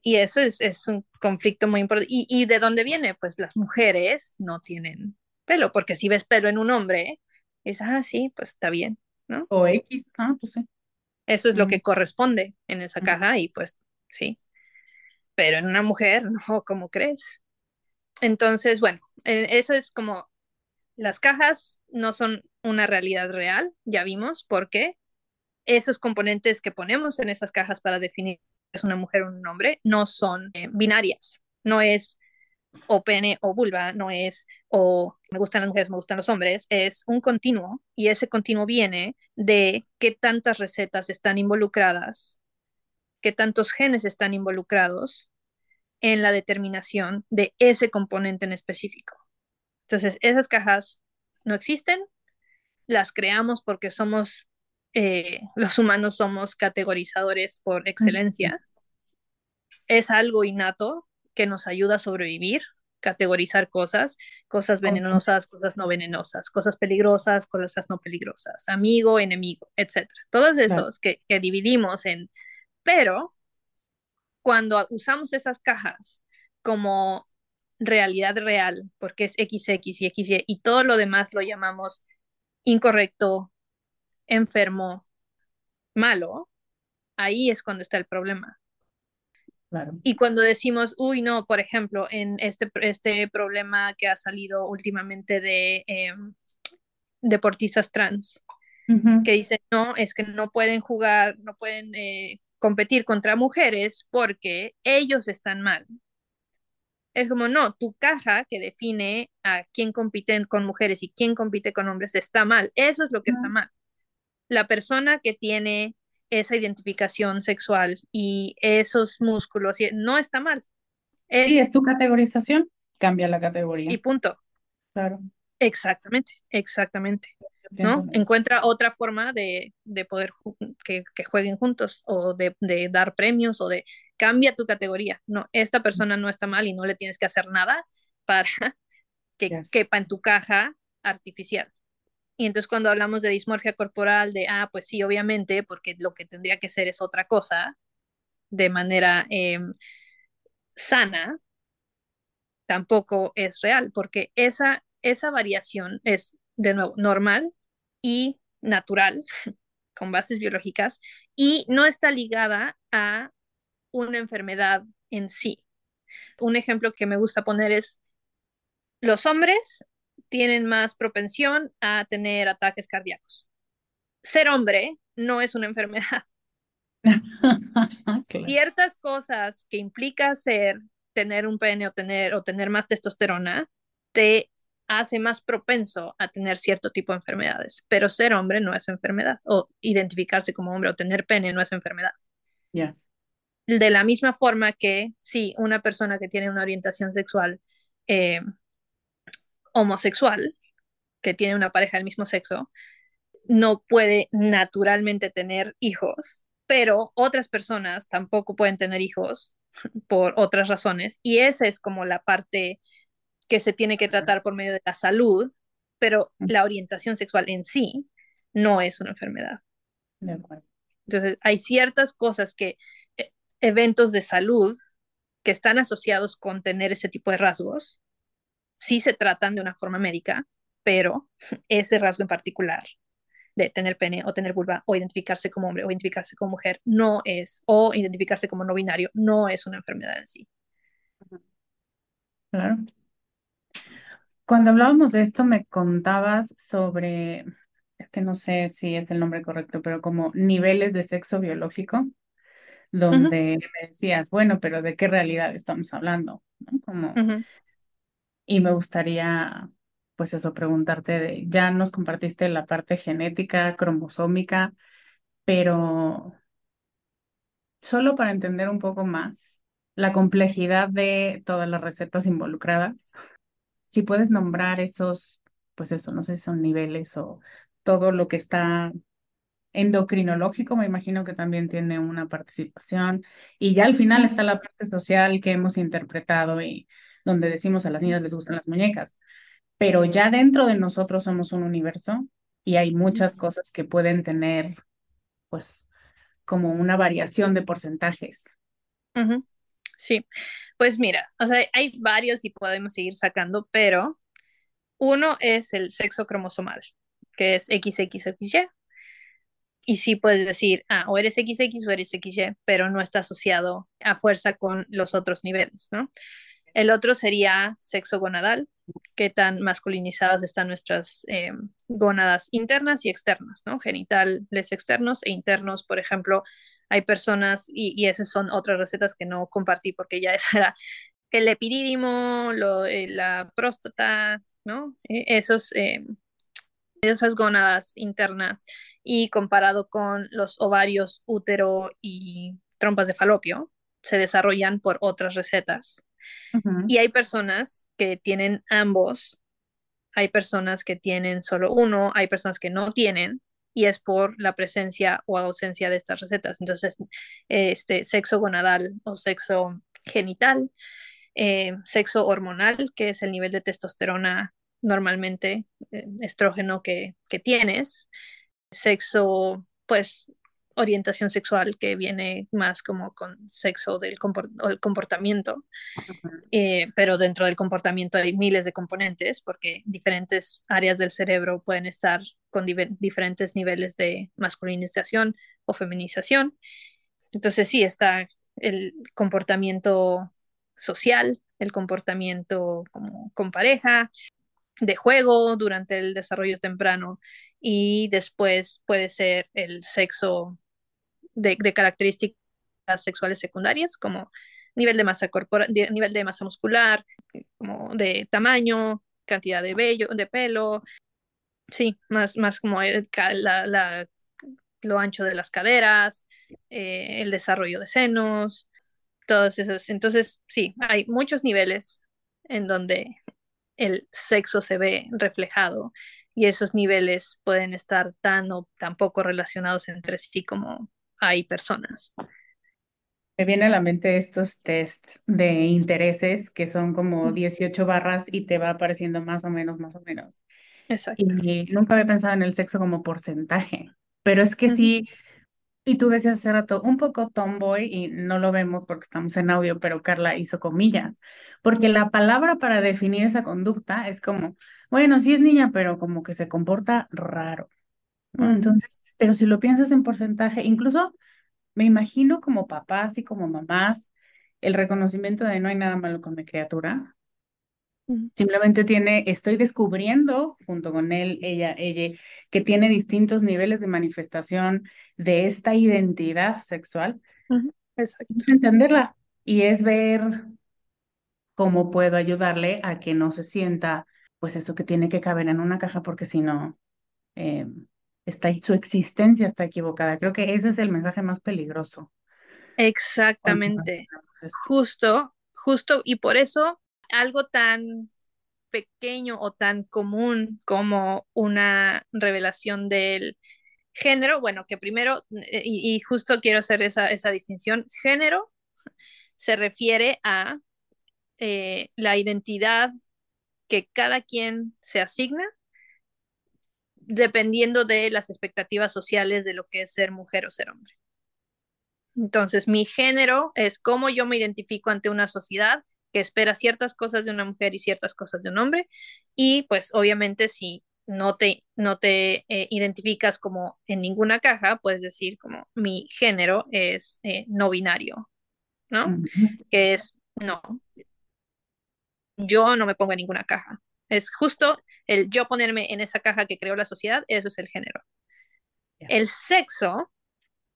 Y eso es, es un conflicto muy importante. ¿Y, ¿Y de dónde viene? Pues las mujeres no tienen pelo, porque si ves pelo en un hombre, es, ah, sí, pues está bien, ¿no? O X, ah, pues sí. Eso es lo que corresponde en esa caja y pues sí. Pero en una mujer, no, ¿cómo crees? Entonces, bueno, eh, eso es como las cajas no son una realidad real, ya vimos, porque esos componentes que ponemos en esas cajas para definir es una mujer o un hombre, no son eh, binarias. No es o pene o vulva, no es o me gustan las mujeres, me gustan los hombres, es un continuo y ese continuo viene de qué tantas recetas están involucradas, qué tantos genes están involucrados en la determinación de ese componente en específico. Entonces, esas cajas no existen, las creamos porque somos eh, los humanos somos categorizadores por excelencia. Es algo innato que nos ayuda a sobrevivir, categorizar cosas, cosas venenosas, cosas no venenosas, cosas peligrosas, cosas no peligrosas, amigo, enemigo, etc. Todos esos que, que dividimos en... Pero cuando usamos esas cajas como realidad real, porque es XX y XY, y todo lo demás lo llamamos incorrecto, enfermo, malo, ahí es cuando está el problema. Claro. Y cuando decimos, uy, no, por ejemplo, en este, este problema que ha salido últimamente de eh, deportistas trans, uh -huh. que dicen, no, es que no pueden jugar, no pueden eh, competir contra mujeres porque ellos están mal. Es como, no, tu caja que define a quién compite con mujeres y quién compite con hombres está mal. Eso es lo que uh -huh. está mal la persona que tiene esa identificación sexual y esos músculos no está mal. Es, sí, es tu categorización, cambia la categoría. Y punto. Claro. Exactamente, exactamente. ¿no? Encuentra otra forma de, de poder que, que, jueguen juntos o de, de, dar premios o de cambia tu categoría. No, esta persona no está mal y no le tienes que hacer nada para que yes. quepa en tu caja artificial. Y entonces cuando hablamos de dismorfia corporal, de, ah, pues sí, obviamente, porque lo que tendría que ser es otra cosa, de manera eh, sana, tampoco es real, porque esa, esa variación es, de nuevo, normal y natural, con bases biológicas, y no está ligada a una enfermedad en sí. Un ejemplo que me gusta poner es, los hombres tienen más propensión a tener ataques cardíacos. Ser hombre no es una enfermedad. claro. Ciertas cosas que implica ser, tener un pene o tener, o tener más testosterona, te hace más propenso a tener cierto tipo de enfermedades. Pero ser hombre no es enfermedad. O identificarse como hombre o tener pene no es enfermedad. Yeah. De la misma forma que si una persona que tiene una orientación sexual eh, homosexual, que tiene una pareja del mismo sexo, no puede naturalmente tener hijos, pero otras personas tampoco pueden tener hijos por otras razones. Y esa es como la parte que se tiene que tratar por medio de la salud, pero la orientación sexual en sí no es una enfermedad. De acuerdo. Entonces, hay ciertas cosas que, eh, eventos de salud que están asociados con tener ese tipo de rasgos, sí se tratan de una forma médica, pero ese rasgo en particular de tener pene o tener vulva o identificarse como hombre o identificarse como mujer no es, o identificarse como no binario, no es una enfermedad en sí. Claro. Cuando hablábamos de esto me contabas sobre, es que no sé si es el nombre correcto, pero como niveles de sexo biológico, donde uh -huh. me decías, bueno, pero ¿de qué realidad estamos hablando? ¿no? Como, uh -huh y me gustaría pues eso, preguntarte, de, ya nos compartiste la parte genética, cromosómica, pero solo para entender un poco más la complejidad de todas las recetas involucradas, si puedes nombrar esos, pues eso, no sé si son niveles o todo lo que está endocrinológico, me imagino que también tiene una participación. Y ya al final está la parte social que hemos interpretado y donde decimos a las niñas les gustan las muñecas. Pero ya dentro de nosotros somos un universo y hay muchas cosas que pueden tener, pues, como una variación de porcentajes. Sí, pues mira, o sea, hay varios y podemos seguir sacando, pero uno es el sexo cromosomal, que es XXXY, y sí puedes decir, ah, o eres XX o eres XY, pero no está asociado a fuerza con los otros niveles, ¿no? El otro sería sexo gonadal, qué tan masculinizadas están nuestras eh, gónadas internas y externas, ¿no? Genitales externos e internos, por ejemplo, hay personas, y, esas son otras recetas que no compartí porque ya eso era el epidídimo, lo, eh, la próstata, ¿no? E, esos eh, esas gónadas internas y comparado con los ovarios, útero y trompas de falopio, se desarrollan por otras recetas. Y hay personas que tienen ambos, hay personas que tienen solo uno, hay personas que no tienen, y es por la presencia o ausencia de estas recetas. Entonces, este sexo gonadal o sexo genital, eh, sexo hormonal, que es el nivel de testosterona normalmente eh, estrógeno que, que, tienes, sexo, pues orientación sexual que viene más como con sexo del comportamiento, eh, pero dentro del comportamiento hay miles de componentes porque diferentes áreas del cerebro pueden estar con diferentes niveles de masculinización o feminización. Entonces sí, está el comportamiento social, el comportamiento como con pareja, de juego durante el desarrollo temprano y después puede ser el sexo de, características sexuales secundarias como nivel de masa corporal, nivel de masa muscular, como de tamaño, cantidad de vello, de pelo, sí, más, más como la, lo ancho de las caderas, eh, el desarrollo de senos, todos esos. Entonces, sí, hay muchos niveles en donde el sexo se ve reflejado y esos niveles pueden estar tan o tan poco relacionados entre sí como hay personas. Me viene a la mente estos test de intereses que son como 18 barras y te va apareciendo más o menos, más o menos. Exacto. Y nunca había pensado en el sexo como porcentaje, pero es que sí, y tú decías hace rato, un poco tomboy, y no lo vemos porque estamos en audio, pero Carla hizo comillas, porque la palabra para definir esa conducta es como, bueno, sí es niña, pero como que se comporta raro. Entonces, pero si lo piensas en porcentaje, incluso me imagino como papás y como mamás, el reconocimiento de no hay nada malo con mi criatura. Simplemente tiene, estoy descubriendo junto con él, ella, ella, que tiene distintos niveles de manifestación de esta identidad sexual. Exacto. Es entenderla y es ver cómo puedo ayudarle a que no se sienta, pues eso que tiene que caber en una caja, porque si no, eh, está, su existencia está equivocada. Creo que ese es el mensaje más peligroso. Exactamente. Justo, justo, y por eso algo tan pequeño o tan común como una revelación del género, bueno, que primero, eh, y, justo quiero hacer esa, esa, distinción, género se refiere a eh, la identidad que cada quien se asigna dependiendo de las expectativas sociales de lo que es ser mujer o ser hombre. Entonces, mi género es cómo yo me identifico ante una sociedad que espera ciertas cosas de una mujer y ciertas cosas de un hombre. Y pues obviamente si no te, no te eh, identificas como en ninguna caja, puedes decir como mi género es eh, no binario, ¿no? Que es no. Yo no me pongo en ninguna caja. Es justo el yo ponerme en esa caja que creó la sociedad, eso es el género. El sexo,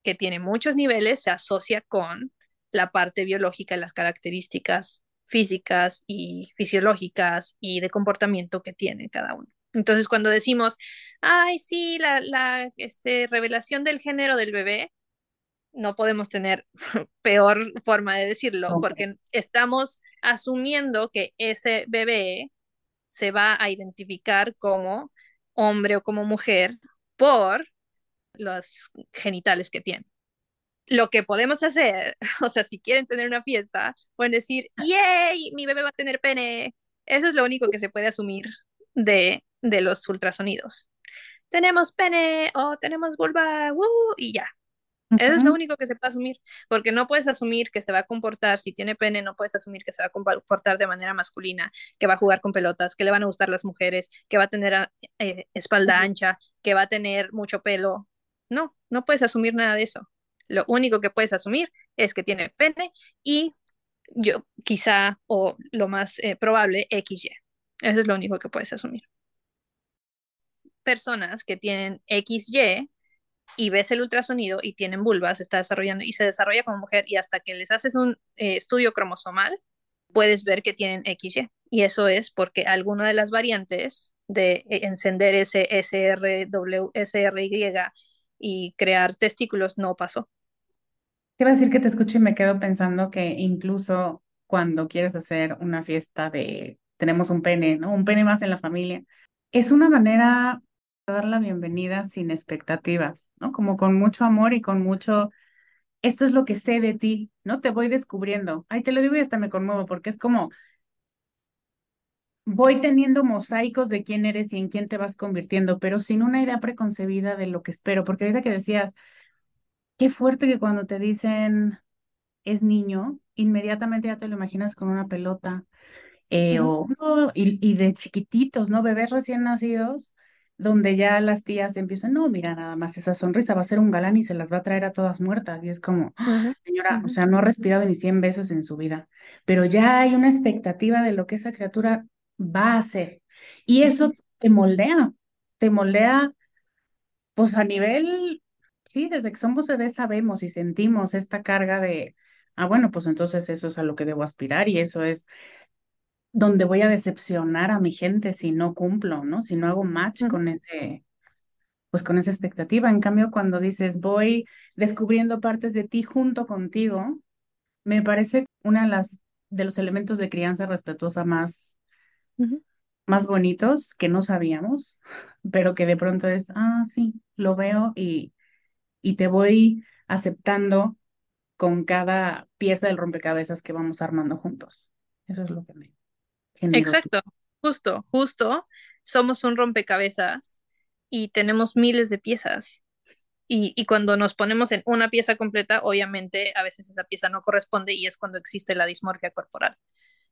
que tiene muchos niveles, se asocia con la parte biológica y las características físicas y fisiológicas y de comportamiento que tiene cada uno. Entonces, cuando decimos, ay, sí, la, la este, revelación del género del bebé, no podemos tener peor forma de decirlo, porque estamos asumiendo que ese bebé se va a identificar como hombre o como mujer por los genitales que tiene. Lo que podemos hacer, o sea, si quieren tener una fiesta, pueden decir, ¡yay! Mi bebé va a tener pene. Eso es lo único que se puede asumir de, de los ultrasonidos. Tenemos pene o tenemos vulva, y ya. Eso es lo único que se puede asumir, porque no puedes asumir que se va a comportar, si tiene pene, no puedes asumir que se va a comportar de manera masculina, que va a jugar con pelotas, que le van a gustar las mujeres, que va a tener ah, eh, espalda ancha, que va a tener mucho pelo. No, no puedes asumir nada de eso. Lo único que puedes asumir es que tiene pene y yo quizá, o lo más eh, probable, XY. Eso es lo único que puedes asumir. Personas que tienen XY y ves el ultrasonido y tienen vulvas, está desarrollando y se desarrolla como mujer y hasta que les haces un eh, estudio cromosomal, puedes ver que tienen XY. Y eso es porque alguna de las variantes de eh, encender ese SRW, SRY y crear testículos no pasó. Te iba a decir que te escucho y me quedo pensando que incluso cuando quieres hacer una fiesta de tenemos un pene, ¿no? Un pene más en la familia, es una manera dar la bienvenida sin expectativas, ¿no? Como con mucho amor y con mucho, esto es lo que sé de ti, ¿no? Te voy descubriendo. Ay, te lo digo y hasta me conmuevo porque es como, voy teniendo mosaicos de quién eres y en quién te vas convirtiendo, pero sin una idea preconcebida de lo que espero, porque ahorita que decías, qué fuerte que cuando te dicen es niño, inmediatamente ya te lo imaginas con una pelota, eh, o, y, y, de chiquititos, ¿no? Bebés recién nacidos, donde ya las tías empiezan, no, mira, nada más esa sonrisa va a ser un galán y se las va a traer a todas muertas. Y es como, ¡ah! señora, o sea, no ha respirado ni 100 veces en su vida, pero ya hay una expectativa de lo que esa criatura va a hacer. Y eso te moldea, te moldea, pues a nivel, sí, desde que somos bebés sabemos y sentimos esta carga de, ah, bueno, pues entonces eso es a lo que debo aspirar y eso es donde voy a decepcionar a mi gente si no cumplo, ¿no? Si no hago match con ese, pues con esa expectativa. En cambio, cuando dices voy descubriendo partes de ti junto contigo, me parece una de las de los elementos de crianza respetuosa más, más bonitos que no sabíamos, pero que de pronto es, ah, sí, lo veo y, y te voy aceptando con cada pieza del rompecabezas que vamos armando juntos. Eso es lo que me, Exacto, justo, justo. Somos un rompecabezas y tenemos miles de piezas. Y, y, cuando nos ponemos en una pieza completa, obviamente a veces esa pieza no corresponde y es cuando existe la dismorfia corporal,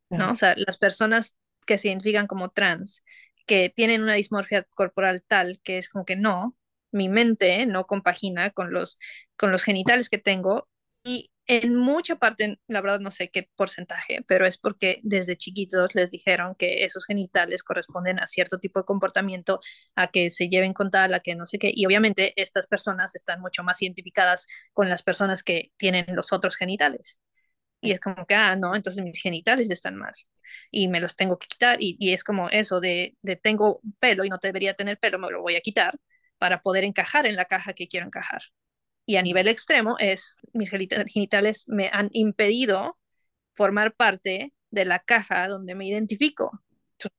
¿no? O sea, las personas que se identifican como trans, que tienen una dismorfia corporal tal que es como que no, mi mente no compagina con los, con los genitales que tengo y en mucha parte, la verdad no sé qué porcentaje, pero es porque desde chiquitos les dijeron que esos genitales corresponden a cierto tipo de comportamiento, a que se lleven con tal, a que no sé qué. Y obviamente estas personas están mucho más identificadas con las personas que tienen los otros genitales. Y es como que, ah, no, entonces mis genitales están mal y me los tengo que quitar. Y, es como eso de, de tengo pelo y no debería tener pelo, me lo voy a quitar para poder encajar en la caja que quiero encajar. Y a nivel extremo es, mis genitales me han impedido formar parte de la caja donde me identifico.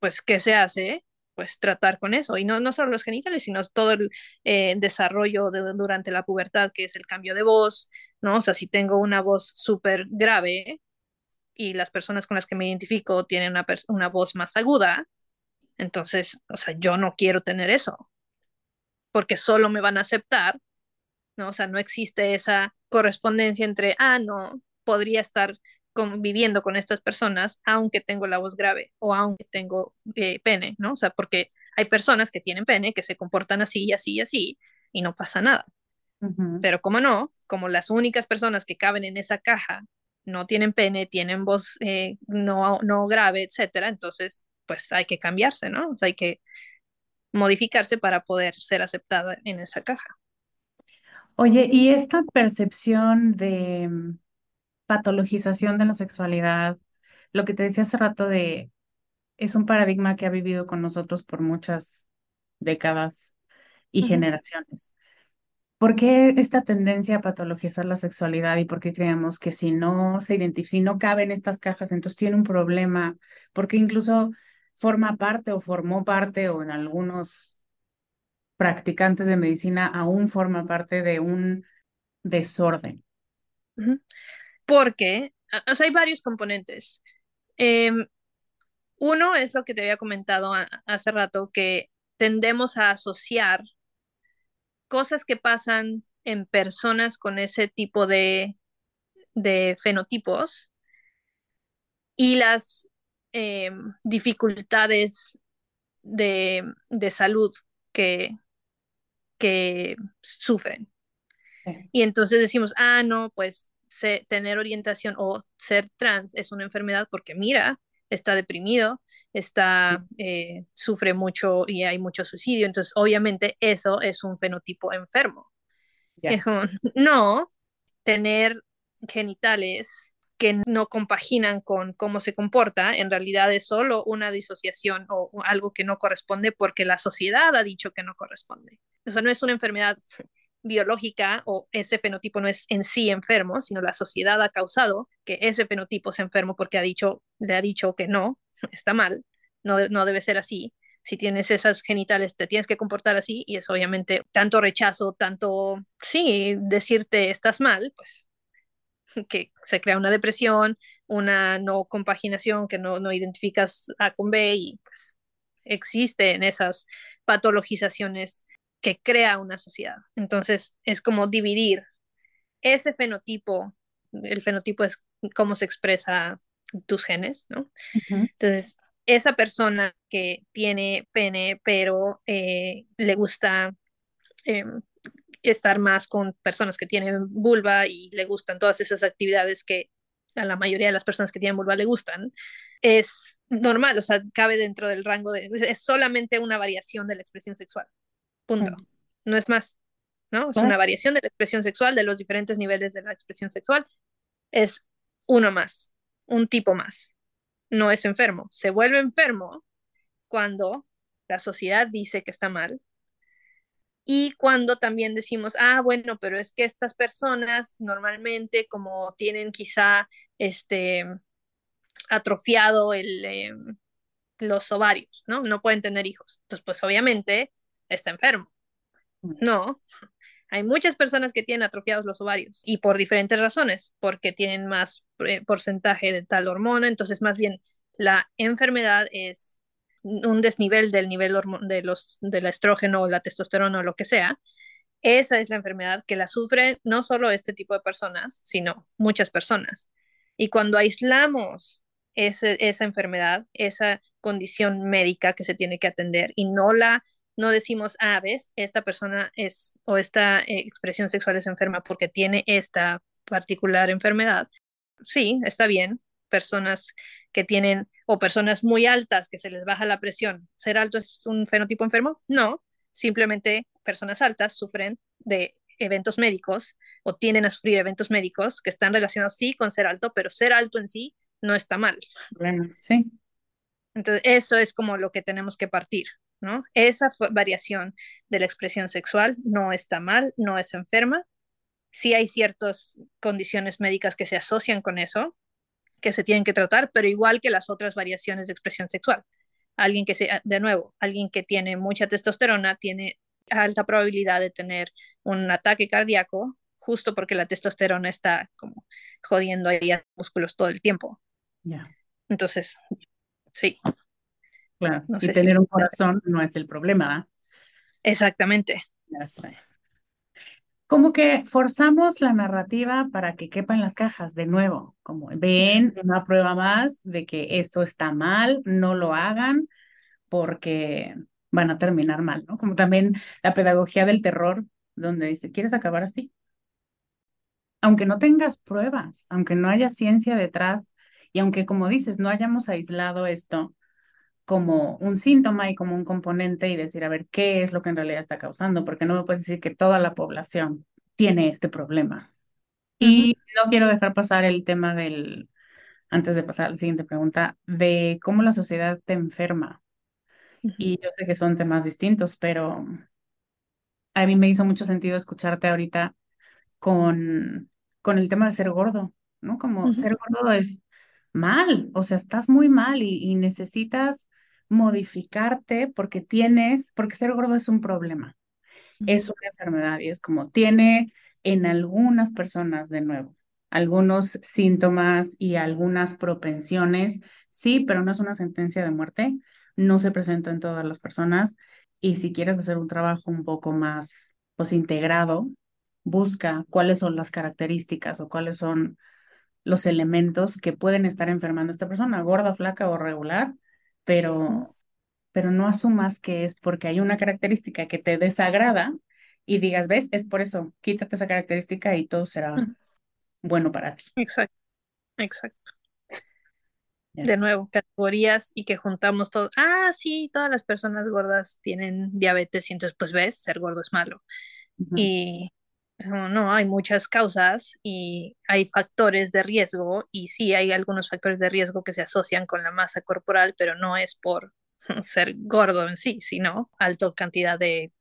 pues, ¿qué se hace? Pues tratar con eso. Y no, no solo los genitales, sino todo el eh, desarrollo de, durante la pubertad, que es el cambio de voz, ¿no? O sea, si tengo una voz súper grave y las personas con las que me identifico tienen una, una voz más aguda, entonces, o sea, yo no quiero tener eso, porque solo me van a aceptar ¿no? O sea, no existe esa correspondencia entre, ah, no, podría estar conviviendo con estas personas aunque tengo la voz grave o aunque tengo eh, pene, ¿no? O sea, porque hay personas que tienen pene que se comportan así y así y así y no pasa nada. Pero como no, como las únicas personas que caben en esa caja no tienen pene, tienen voz eh, no, no grave, etcétera, entonces pues hay que cambiarse, ¿no? O sea, hay que modificarse para poder ser aceptada en esa caja. Oye, y esta percepción de mm, patologización de la sexualidad, lo que te decía hace rato de, es un paradigma que ha vivido con nosotros por muchas décadas y generaciones. ¿Por qué esta tendencia a patologizar la sexualidad y por qué creemos que si no se identifica, si no cabe en estas cajas, entonces tiene un problema? Porque incluso forma parte o formó parte o en algunos practicantes de medicina aún forma parte de un desorden. Porque, hay varios componentes. Em, uno es lo que te había comentado hace rato, que tendemos a asociar cosas que pasan en personas con ese tipo de, de fenotipos y las em, dificultades de, de salud que, que sufren. Y entonces decimos, ah, no, pues tener orientación o ser trans es una enfermedad porque mira, está deprimido, está, eh, sufre mucho y hay mucho suicidio. Entonces, obviamente, eso es un fenotipo enfermo. no, tener genitales que no compaginan con cómo se comporta, en realidad es solo una disociación o algo que no corresponde porque la sociedad ha dicho que no corresponde. Eso no es una enfermedad biológica o ese fenotipo no es en sí enfermo, sino la sociedad ha causado que ese fenotipo sea enfermo porque ha dicho, le ha dicho que no, está mal, no, no debe ser así. Si tienes esas genitales, te tienes que comportar así y es obviamente tanto rechazo, tanto, sí, decirte estás mal, pues que se crea una depresión, una no compaginación, que no, no identificas A con B y pues existen esas patologizaciones que crea una sociedad. Entonces, es como dividir ese fenotipo, el fenotipo es cómo se expresa tus genes, ¿no? Entonces, esa persona que tiene pene, pero eh, le gusta em, estar más con personas que tienen vulva y le gustan todas esas actividades que a la mayoría de las personas que tienen vulva le gustan, es normal, o sea, cabe dentro del rango de, es solamente una variación de la expresión sexual. Punto. No es más, ¿no? Es una variación de la expresión sexual, de los diferentes niveles de la expresión sexual. Es uno más, un tipo más. No es enfermo. Se vuelve enfermo cuando la sociedad dice que está mal y cuando también decimos, ah, bueno, pero es que estas personas normalmente como tienen quizá este atrofiado el, em, los ovarios, ¿no? No pueden tener hijos. Entonces, pues obviamente está enfermo. Mm. No, hay muchas personas que tienen atrofiados los ovarios y por diferentes razones, porque tienen más eh, porcentaje de tal hormona, entonces más bien la enfermedad es un desnivel del nivel de los, del estrógeno o la testosterona o lo que sea. Esa es la enfermedad que la sufren no solo este tipo de personas, sino muchas personas. Y cuando aislamos esa enfermedad, esa condición médica que se tiene que atender y no la no decimos, ah, ves, esta persona es o esta eh, expresión sexual es enferma porque tiene esta particular enfermedad. Sí, está bien. Personas que tienen o personas muy altas que se les baja la presión, ¿ser alto es un fenotipo enfermo? No, simplemente personas altas sufren de eventos médicos o tienden a sufrir eventos médicos que están relacionados sí con ser alto, pero ser alto en sí no está mal. Bueno, sí. Entonces, eso es como lo que tenemos que partir. ¿no? Esa variación de la expresión sexual no está mal, no es enferma. Sí hay ciertas condiciones médicas que se asocian con eso, que se tienen que tratar, pero igual que las otras variaciones de expresión sexual. Alguien que sea, de nuevo, alguien que tiene mucha testosterona tiene alta probabilidad de tener un ataque cardíaco justo porque la testosterona está como jodiendo ahí a los músculos todo el tiempo. Entonces, sí. Claro, y tener un corazón no es el problema. Exactamente. Ya sé. Como que forzamos la narrativa para que quepan las cajas de nuevo, como ven una prueba más de que esto está mal, no lo hagan porque van a terminar mal, ¿no? Como también la pedagogía del terror, donde dice, ¿quieres acabar así? Aunque no tengas pruebas, aunque no haya ciencia detrás y aunque, como dices, no hayamos aislado esto, como un síntoma y como un componente y decir, a ver, ¿qué es lo que en realidad está causando? Porque no me puedes decir que toda la población tiene este problema. Y no quiero dejar pasar el tema del, antes de pasar a la siguiente pregunta, de cómo la sociedad te enferma. Y yo sé que son temas distintos, pero a mí me hizo mucho sentido escucharte ahorita con, con el tema de ser gordo, ¿no? Como ser gordo es mal, o sea, estás muy mal y, y necesitas modificarte porque tienes, porque ser gordo es un problema, es una enfermedad y es como tiene en algunas personas de nuevo algunos síntomas y algunas propensiones, sí, pero no es una sentencia de muerte, no se presenta en todas las personas y si quieres hacer un trabajo un poco más pues integrado, busca cuáles son las características o cuáles son los elementos que pueden estar enfermando a esta persona, gorda, flaca o regular, pero, pero no asumas que es porque hay una característica que te desagrada y digas, ves, es por eso, quítate esa característica y todo será bueno para ti. Exacto, exacto. De nuevo, categorías y que juntamos todo. Ah, sí, todas las personas gordas tienen diabetes y entonces pues ves, ser gordo es malo. Y no, hay muchas causas y hay factores de riesgo y sí hay algunos factores de riesgo que se asocian con la masa corporal, pero no es por ser gordo en sí, sino alta cantidad de,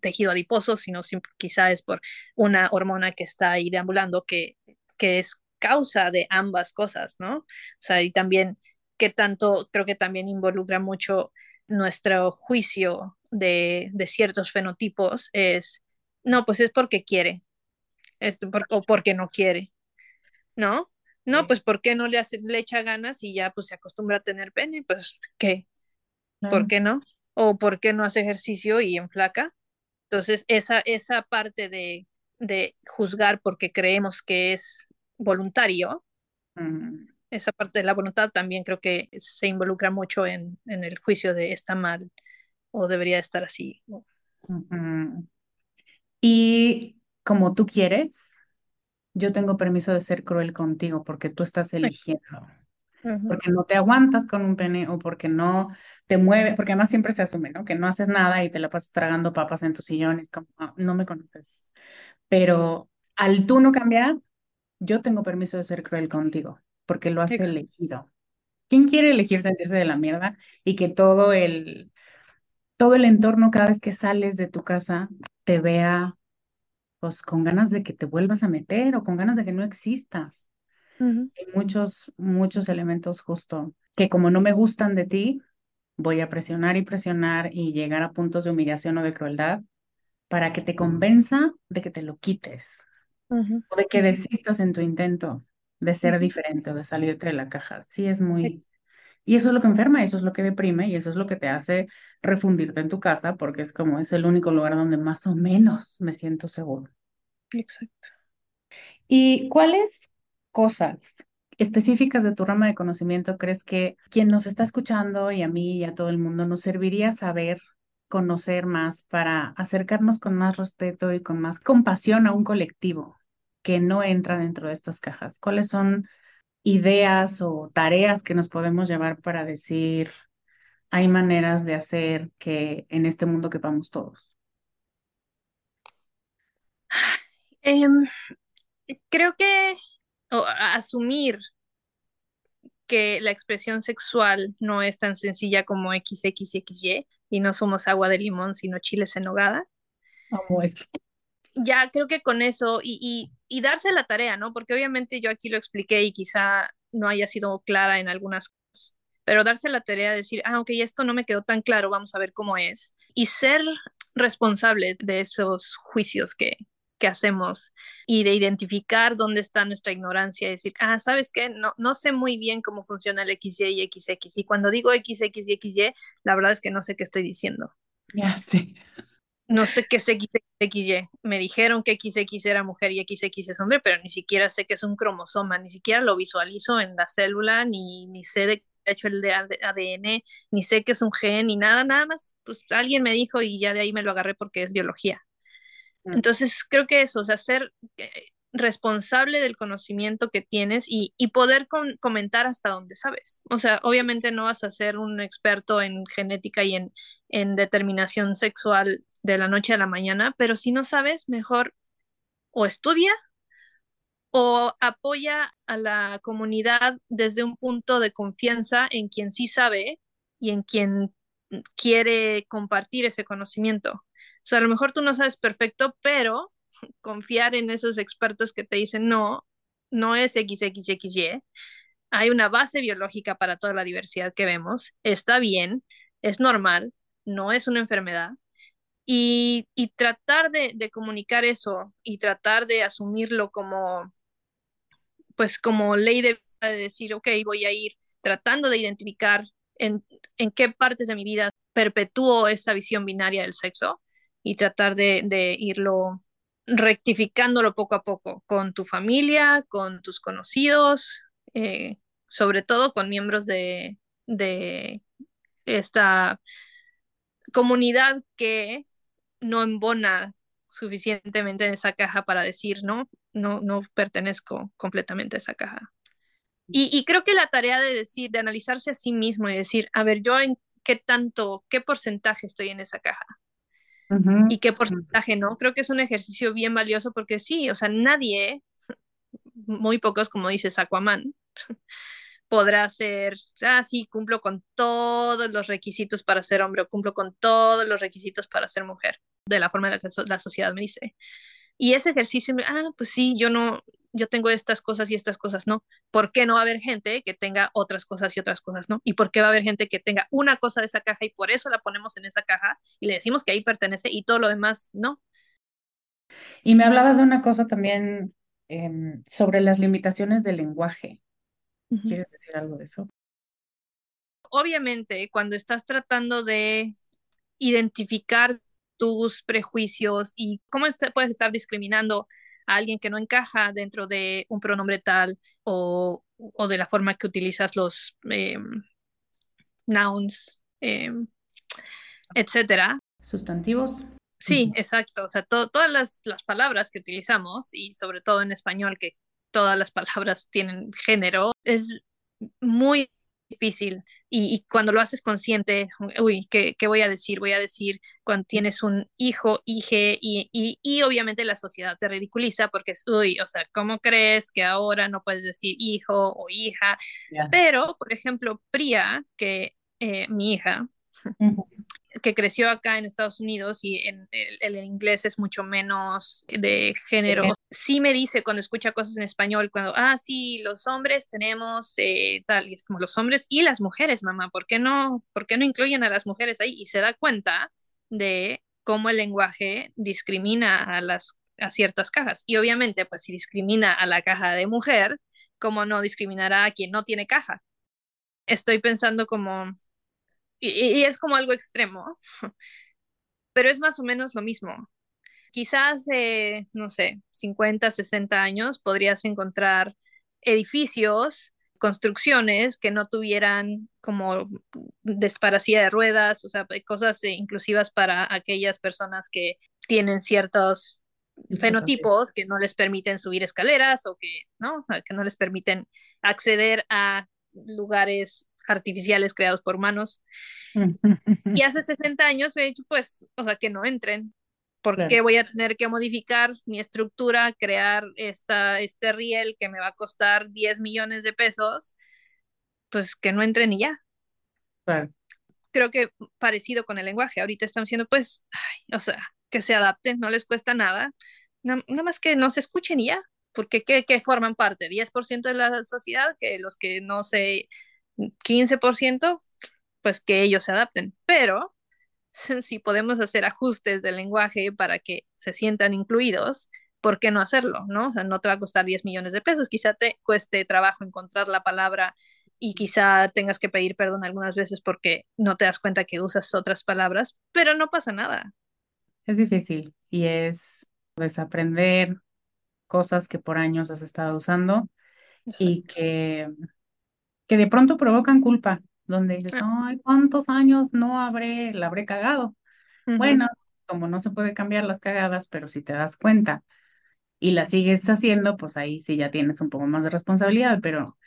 tejido adiposo, sino quizá es por una hormona que está ahí deambulando que, que es causa de ambas cosas, ¿no? O sea, y también que tanto, creo que también involucra mucho nuestro juicio de, de ciertos fenotipos, es no, pues es porque quiere, este, o porque no quiere, ¿no? No, pues porque no le, hace, le echa ganas y ya pues se acostumbra a tener pene, pues ¿qué? ¿Por qué no? O ¿por qué no hace ejercicio y enflaca? Entonces, esa, esa parte de, de juzgar porque creemos que es voluntario, esa parte de la voluntad también creo que se involucra mucho en, en el juicio de está mal o debería estar así. Y como tú quieres, yo tengo permiso de ser cruel contigo porque tú estás eligiendo. Porque no te aguantas con un pene o porque no te mueves, porque además siempre se asume, ¿no? Que no haces nada y te la pasas tragando papas en tu sillón, es como, ah, no me conoces. Pero al tú no cambiar, yo tengo permiso de ser cruel contigo, porque lo has elegido. ¿Quién quiere elegir sentirse de la mierda y que todo el, todo el entorno cada vez que sales de tu casa te vea pues con ganas de que te vuelvas a meter o con ganas de que no existas. Hay muchos, muchos elementos justo que como no me gustan de ti, voy a presionar y presionar y llegar a puntos de humillación o de crueldad para que te convenza de que te lo quites o de que desistas en tu intento de ser diferente o de salirte de la caja. Sí, es muy, y eso es lo que enferma, eso es lo que deprime y eso es lo que te hace refundirte en tu casa porque es como es el único lugar donde más o menos me siento seguro. Exacto. ¿Y cuáles cosas específicas de tu rama de conocimiento crees que quien nos está escuchando y a mí y a todo el mundo nos serviría saber, conocer más para acercarnos con más respeto y con más compasión a un colectivo que no entra dentro de estas cajas? ¿Cuáles son ideas o tareas que nos podemos llevar para decir, hay maneras de hacer que en este mundo quepamos todos? Em, creo que asumir que la expresión sexual no es tan sencilla como XXXY y no somos agua de limón, sino chiles en nogada. Ya creo que con eso y, y darse la tarea, ¿no? Porque obviamente yo aquí lo expliqué y quizá no haya sido clara en algunas cosas, pero darse la tarea de decir, ah, ok, esto no me quedó tan claro, vamos a ver cómo es, y ser responsables de esos juicios que, que hacemos y de identificar dónde está nuestra ignorancia y decir, ah, ¿sabes qué? No, no sé muy bien cómo funciona el XY y XX. Y cuando digo XX y XY, la verdad es que no sé qué estoy diciendo. Ya sé no sé qué es XXY. Me dijeron que XX era mujer y XX es hombre, pero ni siquiera sé que es un cromosoma, ni siquiera lo visualizo en la célula, ni, ni sé de qué hecho el de ADN, ni sé que es un gen, ni nada, nada más, pues alguien me dijo y ya de ahí me lo agarré porque es biología. Mm. Entonces, creo que eso, o sea, ser eh, responsable del conocimiento que tienes y, poder comentar hasta donde sabes. O sea, obviamente no vas a ser un experto en genética y en, en determinación sexual de la noche a la mañana, pero si no sabes, mejor o estudia o apoya a la comunidad desde un punto de confianza en quien sí sabe y en quien quiere compartir ese conocimiento. O sea, a lo mejor tú no sabes perfecto, pero confiar en esos expertos que te dicen, no, no es XXXY, hay una base biológica para toda la diversidad que vemos, está bien, es normal, no es una enfermedad. Y, tratar de, comunicar eso y tratar de asumirlo como, pues como ley de, de decir, ok, voy a ir tratando de identificar en, en qué partes de mi vida perpetúo esta visión binaria del sexo y tratar de, de irlo rectificándolo poco a poco con tu familia, con tus conocidos, eh, sobre todo con miembros de, de esta comunidad que no embona suficientemente en esa caja para decir, no, no, no pertenezco completamente a esa caja. Y, y, creo que la tarea de decir, de analizarse a sí mismo y decir, a ver, yo en qué tanto, qué porcentaje estoy en esa caja y qué porcentaje no. Creo que es un ejercicio bien valioso porque sí, o sea, nadie, muy pocos, como dices, Aquaman, podrá ser, ah, sí, cumplo con todos los requisitos para ser hombre o cumplo con todos los requisitos para ser mujer, de la forma en la que la sociedad me dice. Y ese ejercicio, ah, pues sí, yo no, yo tengo estas cosas y estas cosas no. ¿Por qué no va a haber gente que tenga otras cosas y otras cosas no? ¿Y por qué va a haber gente que tenga una cosa de esa caja y por eso la ponemos en esa caja y le decimos que ahí pertenece y todo lo demás no? Y me hablabas de una cosa también em, sobre las limitaciones del lenguaje. ¿Quieres decir algo de eso? Obviamente, cuando estás tratando de identificar tus prejuicios y cómo puedes estar discriminando a alguien que no encaja dentro de un pronombre tal o, o de la forma que utilizas los eh, nouns, eh, etcétera. Sustantivos. Sí, exacto. O sea, todas las, las palabras que utilizamos y sobre todo en español que todas las palabras tienen género, es muy difícil y, cuando lo haces consciente, uy, ¿qué, ¿qué, voy a decir? Voy a decir cuando tienes un hijo, hije y, y, y, obviamente la sociedad te ridiculiza porque es, uy, o sea, ¿cómo crees que ahora no puedes decir hijo o hija? Pero, por ejemplo, Priya, que eh, mi hija, que creció acá en Estados Unidos y en el, inglés es mucho menos de género, sí me dice cuando escucha cosas en español, cuando, ah, sí, los hombres tenemos eh, tal, y es como los hombres y las mujeres, mamá, ¿por qué no, por qué no incluyen a las mujeres ahí? Y se da cuenta de cómo el lenguaje discrimina a las a ciertas cajas. Y obviamente, pues si discrimina a la caja de mujer, ¿cómo no discriminará a quien no tiene caja? Estoy pensando como, y, es como algo extremo, pero es más o menos lo mismo. Quizás, no sé, 50, 60 años podrías encontrar edificios, construcciones que no tuvieran como desparacía de ruedas, o sea, cosas inclusivas para aquellas personas que tienen ciertos fenotipos que no les permiten subir escaleras o que no, que no les permiten acceder a lugares artificiales creados por humanos. y hace 60 años he dicho, pues, o sea, que no entren. ¿Por qué voy a tener que modificar mi estructura, crear esta, este riel que me va a costar 10 millones de pesos? Pues que no entren y ya. Creo que parecido con el lenguaje. Ahorita están diciendo, pues, o sea, que se adapten, no les cuesta nada. Nada, más que no se escuchen y ya. Porque ¿qué, qué forman parte? 10% de la sociedad, que los que no se 15%, pues que ellos se adapten. Pero si podemos hacer ajustes del lenguaje para que se sientan incluidos, ¿por qué no hacerlo? ¿no? O sea, no te va a costar 10 millones de pesos, quizá te cueste trabajo encontrar la palabra y quizá tengas que pedir perdón algunas veces porque no te das cuenta que usas otras palabras, pero no pasa nada. Es difícil y es desaprender cosas que por años has estado usando y que que de pronto provocan culpa, donde dices, ay, ¿cuántos años no habré, la habré cagado? Bueno, como no se puede cambiar las cagadas, pero si te das cuenta y la sigues haciendo, pues ahí sí ya tienes un poco más de responsabilidad, pero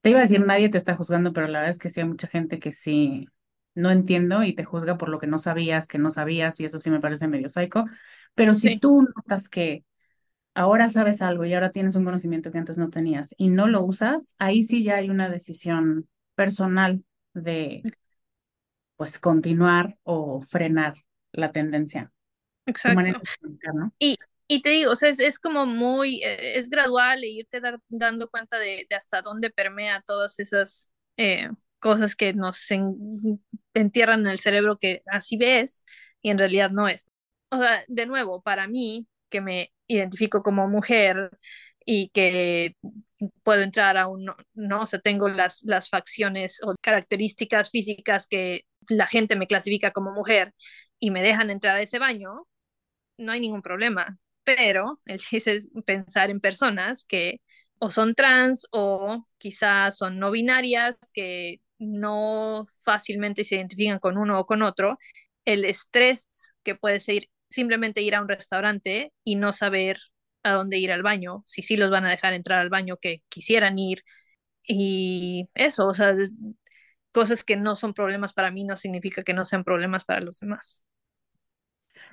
te iba a decir, nadie te está juzgando, pero la verdad es que sí hay mucha gente que sí no entiendo y te juzga por lo que no sabías, que no sabías, y eso sí me parece medio psycho, pero si tú notas que ahora sabes algo y ahora tienes un conocimiento que antes no tenías y no lo usas, ahí sí ya hay una decisión personal de pues continuar o frenar la tendencia. Exacto. Y, y te digo, o sea, es, como muy, eh, es gradual e irte dando cuenta de, hasta dónde permea todas esas eh, cosas que nos entierran en el cerebro que así ves y en realidad no es. O sea, de nuevo, para mí, que me identifico como mujer y que puedo entrar a un, no, o sea, tengo las, las facciones o características físicas que la gente me clasifica como mujer y me dejan entrar a ese baño, no hay ningún problema. Pero el chiste es pensar en personas que o son trans o quizás son no binarias, que no fácilmente se identifican con uno o con otro. El estrés que puede ser simplemente ir a un restaurante y no saber a dónde ir al baño, si sí los van a dejar entrar al baño que quisieran ir. Y eso, o sea, cosas que no son problemas para mí no significa que no sean problemas para los demás.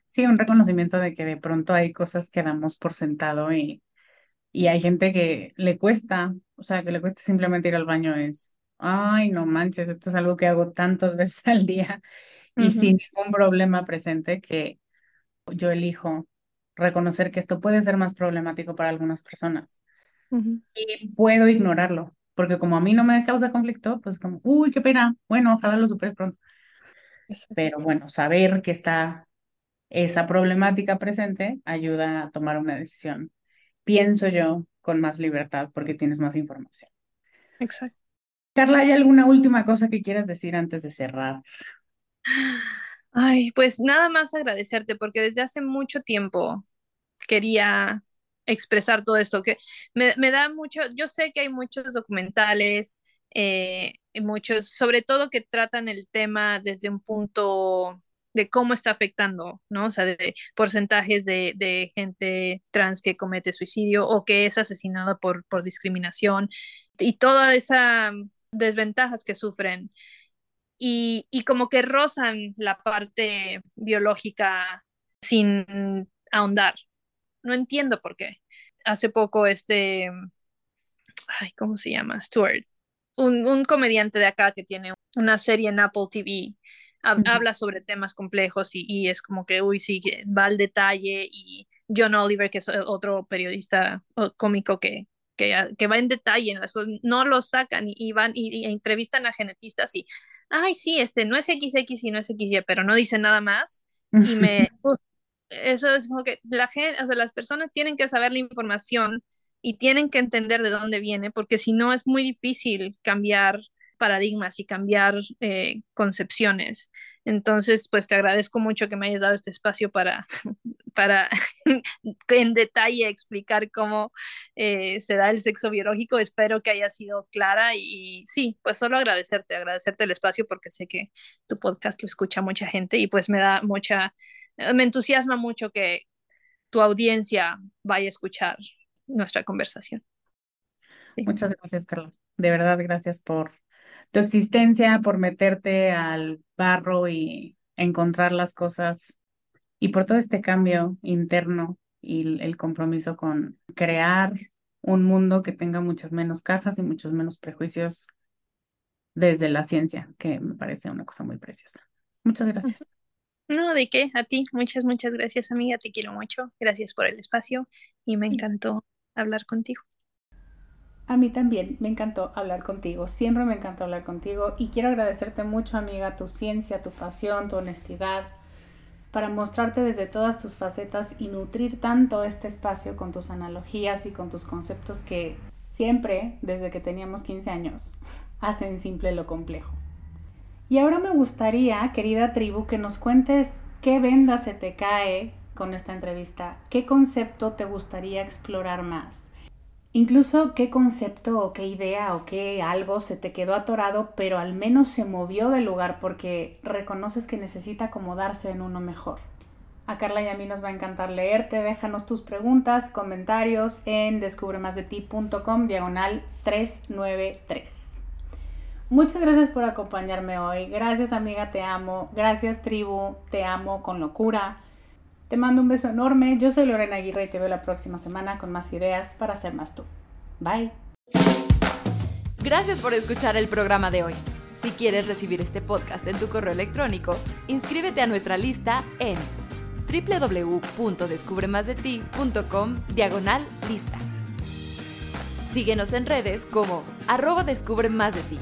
Sí, un reconocimiento de que de pronto hay cosas que damos por sentado y, y hay gente que le cuesta, o sea, que le cuesta simplemente ir al baño, es, ay, no manches, esto es algo que hago tantas veces al día y sin ningún problema presente que yo elijo reconocer que esto puede ser más problemático para algunas personas. Y puedo ignorarlo, porque como a mí no me causa conflicto, pues como, uy, qué pena, bueno, ojalá lo superes pronto. Pero bueno, saber que está esa problemática presente ayuda a tomar una decisión, pienso yo, con más libertad, porque tienes más información. Exacto. Carla, ¿hay alguna última cosa que quieras decir antes de cerrar? Ay, pues nada más agradecerte porque desde hace mucho tiempo quería expresar todo esto, que me, da mucho, yo sé que hay muchos documentales, eh, muchos, sobre todo que tratan el tema desde un punto de cómo está afectando, ¿no? O sea, de porcentajes de, de gente trans que comete suicidio o que es asesinada por, por discriminación y todas esas desventajas que sufren y, y como que rozan la parte biológica sin ahondar. No entiendo por qué. Hace poco este, ay, ¿cómo se llama? Stuart, un, un comediante de acá que tiene una serie en Apple TV, habla sobre temas complejos y, y, es como que, uy, sí, va al detalle y John Oliver, que es otro periodista cómico que, que, que va en detalle en las cosas, no lo sacan y, van y, entrevistan a genetistas y ay, sí, este no es XX y no es XY, pero no dice nada más. Y me, eso es como que la gente, o sea, las personas tienen que saber la información y tienen que entender de dónde viene, porque si no es muy difícil cambiar paradigmas y cambiar eh, concepciones. Entonces, pues te agradezco mucho que me hayas dado este espacio para, para en detalle explicar cómo eh, se da el sexo biológico. Espero que haya sido clara y, sí, pues solo agradecerte, agradecerte el espacio porque sé que tu podcast lo escucha mucha gente y pues me da mucha, me entusiasma mucho que tu audiencia vaya a escuchar nuestra conversación. Muchas gracias, Carla. De verdad, gracias por tu existencia, por meterte al barro y encontrar las cosas y por todo este cambio interno y el compromiso con crear un mundo que tenga muchas menos cajas y muchos menos prejuicios desde la ciencia, que me parece una cosa muy preciosa. Muchas gracias. No, de qué, a ti. Muchas, muchas gracias, amiga. Te quiero mucho. Gracias por el espacio y me encantó hablar contigo. A mí también me encantó hablar contigo, siempre me encantó hablar contigo y quiero agradecerte mucho amiga tu ciencia, tu pasión, tu honestidad, para mostrarte desde todas tus facetas y nutrir tanto este espacio con tus analogías y con tus conceptos que siempre, desde que teníamos 15 años, hacen simple lo complejo. Y ahora me gustaría, querida tribu, que nos cuentes qué venda se te cae con esta entrevista, qué concepto te gustaría explorar más Incluso qué concepto o qué idea o qué algo se te quedó atorado, pero al menos se movió del lugar porque reconoces que necesita acomodarse en uno mejor. A Carla y a mí nos va a encantar leerte. Déjanos tus preguntas, comentarios en descubremasdeti.com diagonal 393. Muchas gracias por acompañarme hoy. Gracias amiga, te amo. Gracias tribu, te amo con locura. Te mando un beso enorme. Yo soy Lorena Aguirre y te veo la próxima semana con más ideas para ser más tú. Bye. Gracias por escuchar el programa de hoy. Si quieres recibir este podcast en tu correo electrónico, inscríbete a nuestra lista en www.descubremasdeti.com diagonal lista. Síguenos en redes como arroba descubre de ti